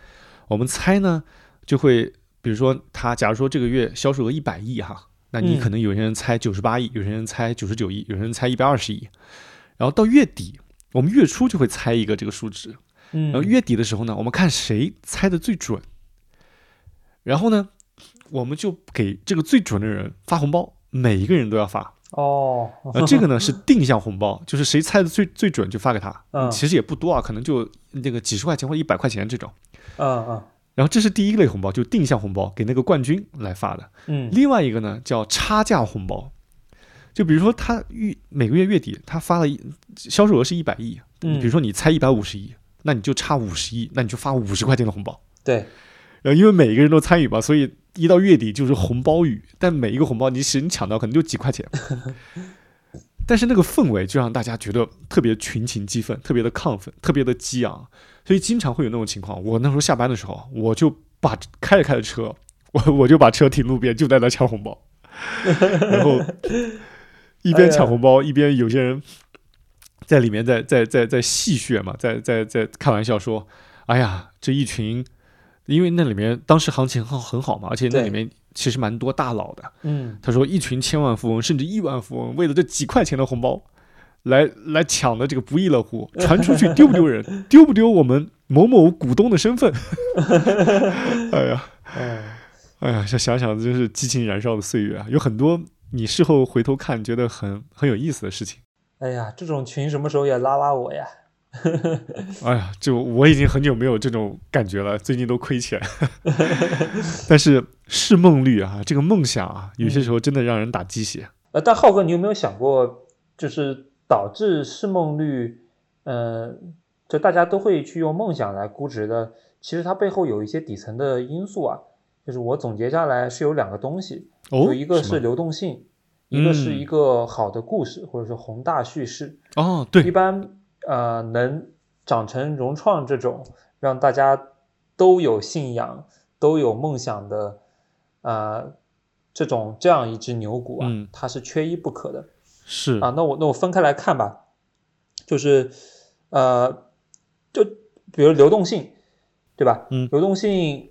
我们猜呢，就会比如说他假如说这个月销售额一百亿哈，那你嗯可能有些人猜九十八亿，有些人猜九十九亿，有些人猜一百二十亿。然后到月底，我们月初就会猜一个这个数值，嗯，然后月底的时候呢，我们看谁猜的最准，然后呢，我们就给这个最准的人发红包，每一个人都要发。哦，呃，这个呢是定向红包，就是谁猜的最最准就发给他。嗯其实也不多啊，可能就那个几十块钱或一百块钱这种。嗯嗯然后这是第一类红包，就定向红包，给那个冠军来发的。嗯另外一个呢叫差价红包，就比如说他月每个月月底他发了一销售额是一百亿，嗯，比如说你猜一百五十亿，那你就差五十亿，那你就发五十块钱的红包。对，然后因为每个人都参与嘛，所以一到月底就是红包雨。但每一个红包你其实你抢到可能就几块钱，[laughs] 但是那个氛围就让大家觉得特别群情激愤，特别的亢奋，特别的激昂，所以经常会有那种情况。我那时候下班的时候，我就把开着开着车，我我就把车停路边，就在那抢红包，然后一边抢红包，一边有些人在里面在在在在戏谑嘛，在在在开玩笑说：“哎呀，这一群。”因为那里面当时行情很很好嘛，而且那里面其实蛮多大佬的。嗯他说，一群千万富翁甚至亿万富翁，为了这几块钱的红包，来来抢的这个不亦乐乎，[laughs] 传出去丢不丢人？丢不丢我们某某股东的身份？[laughs] 哎呀，嗯，哎呀，这想想真是激情燃烧的岁月啊！有很多你事后回头看觉得很很有意思的事情。哎呀，这种群什么时候也拉拉我呀？哎呀，就我已经很久没有这种感觉了，最近都亏钱。[laughs] 但是是梦率啊，这个梦想啊，有些时候真的让人打鸡血。呃，但浩哥，你有没有想过，就是导致市梦率，呃，就大家都会去用梦想来估值的，其实它背后有一些底层的因素啊。就是我总结下来是有两个东西，哦，就一个是流动性，一个是嗯一个好的故事，或者说宏大叙事。哦，对一，般呃能长成融创这种让大家都有信仰、都有梦想的呃这种这样一只牛股啊，嗯它是缺一不可的是啊。那我那我分开来看吧，就是呃就比如流动性，对吧？嗯流动性。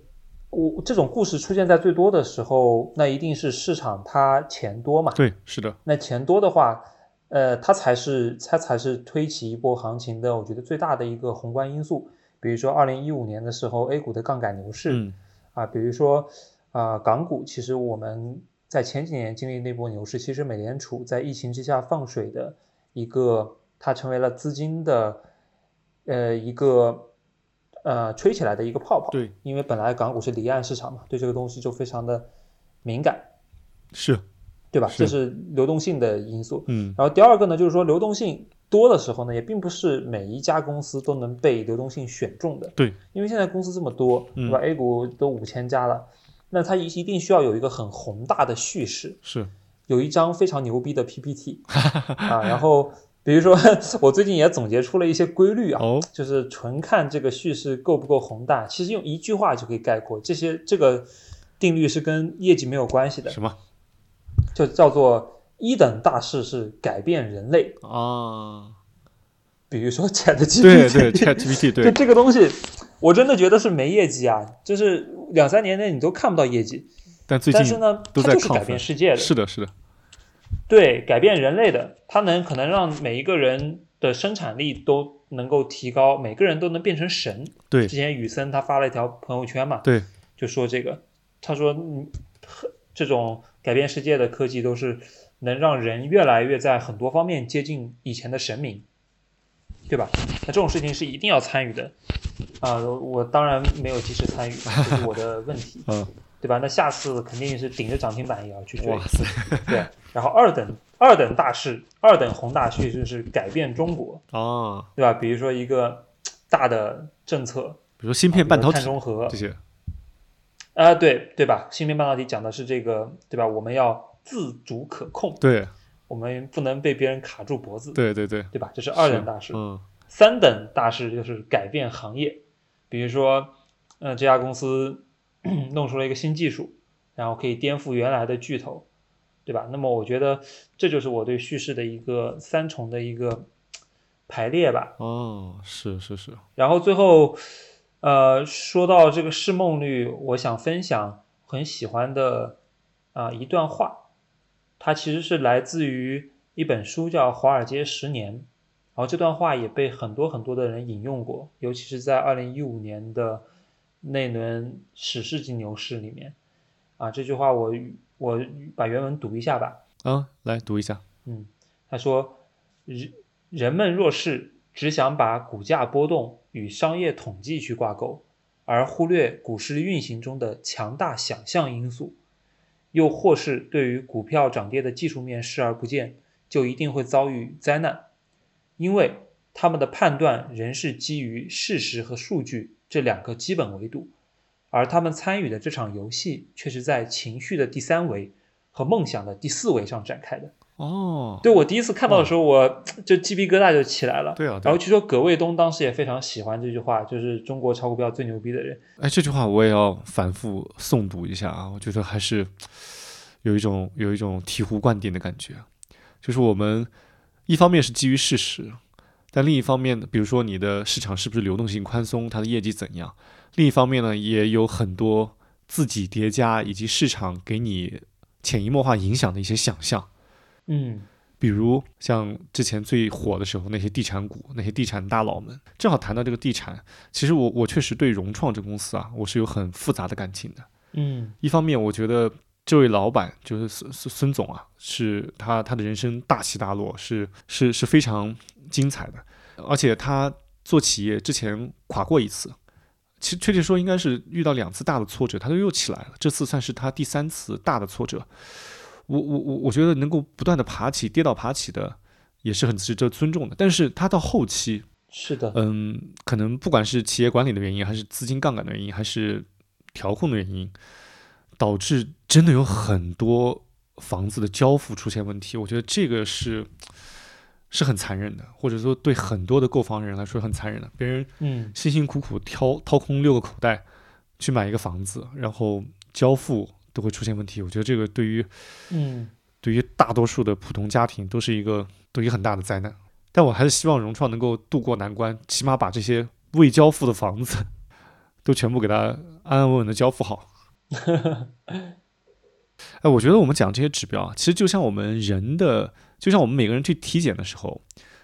我这种故事出现在最多的时候，那一定是市场它钱多嘛，对，是的，那钱多的话，呃，它才是它才是推起一波行情的，我觉得最大的一个宏观因素。比如说，二零一五年的时候，A 股的杠杆牛市、嗯啊，比如说啊、港股，其实我们在前几年经历那波牛市，其实美联储在疫情之下放水的一个，它成为了资金的呃一个呃吹起来的一个泡泡。对，因为本来港股是离岸市场嘛，对这个东西就非常的敏感，是，对吧？这是流动性的因素。嗯然后第二个呢，就是说流动性多的时候呢，也并不是每一家公司都能被流动性选中的。对，因为现在公司这么多，对吧、a 股都五千家了，那它一一定需要有一个很宏大的叙事，是，有一张非常牛逼的 PPT 啊。然后比如说，[laughs] 我最近也总结出了一些规律啊，哦，就是纯看这个叙事够不够宏大，其实用一句话就可以概括。这些这个定律是跟业绩没有关系的，什么就叫做一等大事是改变人类。啊？比如说 [laughs] Chat GPT，对对，ChatGPT 就对，这个东西，我真的觉得是没业绩啊，就是两三年内你都看不到业绩。但最近但是呢，它就是改变世界的，是的，是的，对，改变人类的，它能可能让每一个人的生产力都能够提高，每个人都能变成神。对之前雨森他发了一条朋友圈嘛，对，就说这个，他说嗯，这种改变世界的科技都是能让人越来越在很多方面接近以前的神明，对吧？那这种事情是一定要参与的啊、我当然没有及时参与，这是我的问题，[laughs] 嗯，对吧？那下次肯定是顶着涨停板也要去追哇，塞，对。然后二等二等大事，二等宏大叙事是改变中国，啊，对吧？比如说一个大的政策，比如说芯片、半导体碳中和这些，啊、对对吧？芯片半导体讲的是这个，对吧？我们要自主可控，对我们不能被别人卡住脖子，对对对，对吧？这是二等大事。嗯三等大事就是改变行业，比如说，呃，这家公司 [clears throat] 弄出了一个新技术，然后可以颠覆原来的巨头，对吧？那么我觉得这就是我对叙事的一个三重的一个排列吧。哦，是是是，然后最后，呃，说到这个释梦率，我想分享很喜欢的啊、一段话，它其实是来自于一本书，叫《华尔街十年》。然后这段话也被很多很多的人引用过，尤其是在二零一五年的那轮史诗级牛市里面。啊，这句话我我把原文读一下吧。啊，来读一下，嗯，他说，人人们若是只想把股价波动与商业统计去挂钩，而忽略股市运行中的强大想象因素，又或是对于股票涨跌的技术面视而不见，就一定会遭遇灾难，因为他们的判断仍是基于事实和数据这两个基本维度，而他们参与的这场游戏却是在情绪的第三维和梦想的第四维上展开的。哦，对我第一次看到的时候，我 [tsk] 就鸡皮疙瘩就起来了。对啊，然后据说葛卫东当时也非常喜欢这句话，就是中国炒股票最牛逼的人。哎，这句话我也要反复诵读一下啊，我觉得还是 [tsk] 有一种有一种醍醐灌顶的感觉。就是我们一方面是基于事实，但另一方面，比如说你的市场是不是流动性宽松，它的业绩怎样；另一方面呢，也有很多自己叠加以及市场给你潜移默化影响的一些想象。嗯比如像之前最火的时候，那些地产股、那些地产大佬们，正好谈到这个地产，其实我我确实对融创这个公司啊，我是有很复杂的感情的。嗯一方面，我觉得这位老板就是孙孙孙总啊，是他他的人生大起大落，是是是非常精彩的，而且他做企业之前垮过一次。其实确切说，应该是遇到两次大的挫折，他都又起来了。这次算是他第三次大的挫折。我我我我觉得能够不断的爬起，跌倒爬起的，也是很值得尊重的。但是他到后期，是的，嗯，可能不管是企业管理的原因，还是资金杠杆的原因，还是调控的原因，导致真的有很多房子的交付出现问题。我觉得这个是是很残忍的，或者说对很多的购房人来说很残忍的。别人嗯辛辛苦苦掏掏空六个口袋去买一个房子，然后交付都会出现问题。我觉得这个对于嗯对于大多数的普通家庭都是一个都一个很大的灾难。但我还是希望融创能够渡过难关，起码把这些未交付的房子 [laughs] 都全部给它安安稳稳的交付好。[laughs] 哎，我觉得我们讲这些指标啊，其实就像我们人的，就像我们每个人去体检的时候，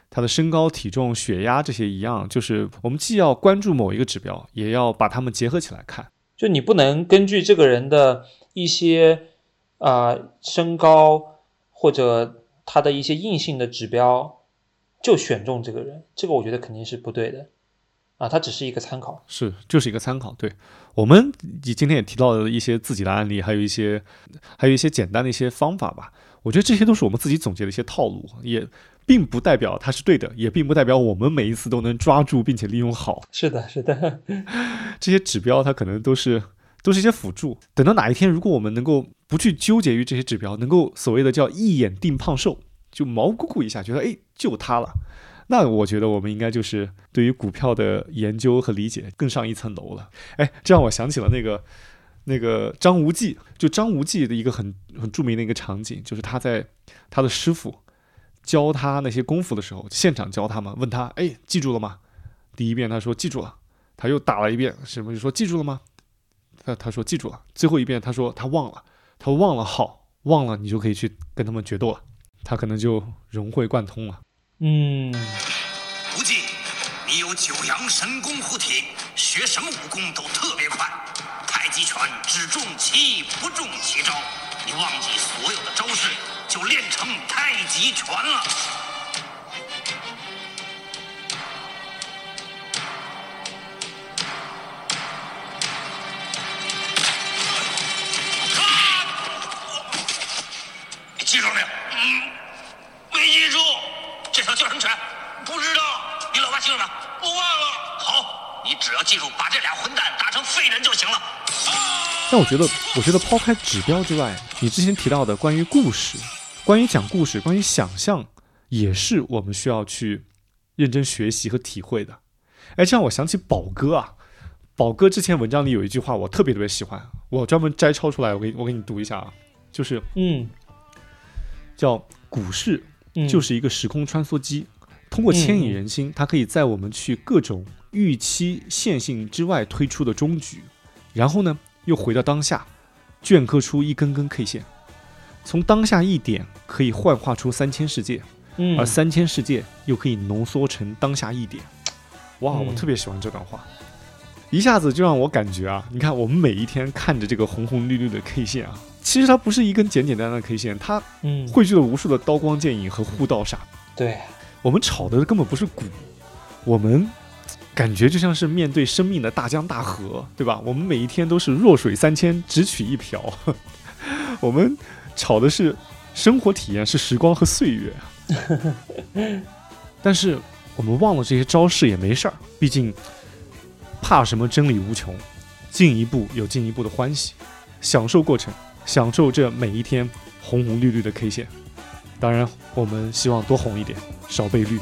他的身高、体重、血压这些一样，就是我们既要关注某一个指标，也要把它们结合起来看。就你不能根据这个人的一些啊、身高或者他的一些硬性的指标就选中这个人，这个我觉得肯定是不对的。啊，它只是一个参考。是，就是一个参考。对我们今天也提到了一些自己的案例，还有一些还有一些简单的一些方法吧。我觉得这些都是我们自己总结的一些套路，也并不代表它是对的，也并不代表我们每一次都能抓住并且利用好。是的，是的，[laughs] 这些指标它可能都是都是一些辅助。等到哪一天，如果我们能够不去纠结于这些指标，能够所谓的叫一眼定胖瘦，就毛估估一下，觉得哎就它了，那我觉得我们应该就是对于股票的研究和理解更上一层楼了。哎，这让我想起了那个。那个张无忌，就张无忌的一个很很著名的一个场景，就是他在他的师傅教他那些功夫的时候，现场教他嘛，问他，哎，记住了吗？第一遍他说记住了，他又打了一遍，什么就说记住了吗？他他说记住了，最后一遍他说他忘了，他忘了，好，忘了你就可以去跟他们决斗了，他可能就融会贯通了。嗯，无忌，你有九阳神功护体，学什么武功都特别快。太极拳只重其意不重其招，你忘记所有的招式，就练成太极拳了。记住没有？嗯，没记住。这条叫什么拳？不知道。你老爸记住了？我忘了。好，你只要记住把这俩混蛋打成废人就行了。但我觉得，我觉得抛开指标之外，你之前提到的关于故事、关于讲故事、关于想象，也是我们需要去认真学习和体会的。哎，这让我想起宝哥啊，宝哥之前文章里有一句话，我特别特别喜欢，我专门摘抄出来，我给我给你读一下啊，就是嗯，叫股市就是一个时空穿梭机，通过牵引人心，它可以在我们去各种预期线性之外推出的终局，然后呢？又回到当下，镌刻出一根根 K 线，从当下一点可以幻化出三千世界，嗯，而三千世界又可以浓缩成当下一点。哇，我特别喜欢这段话，一下子就让我感觉啊，你看我们每一天看着这个红红绿绿的 K 线啊，其实它不是一根简简单单的 K 线，它汇聚了无数的刀光剑影和护道煞。对，我们炒的根本不是股，我们。感觉就像是面对生命的大江大河，对吧？我们每一天都是弱水三千，只取一瓢。[laughs] 我们炒的是生活体验，是时光和岁月。[laughs] 但是我们忘了这些招式也没事儿，毕竟怕什么真理无穷，进一步有进一步的欢喜，享受过程，享受这每一天红红绿绿的 K 线。当然，我们希望多红一点，少被绿。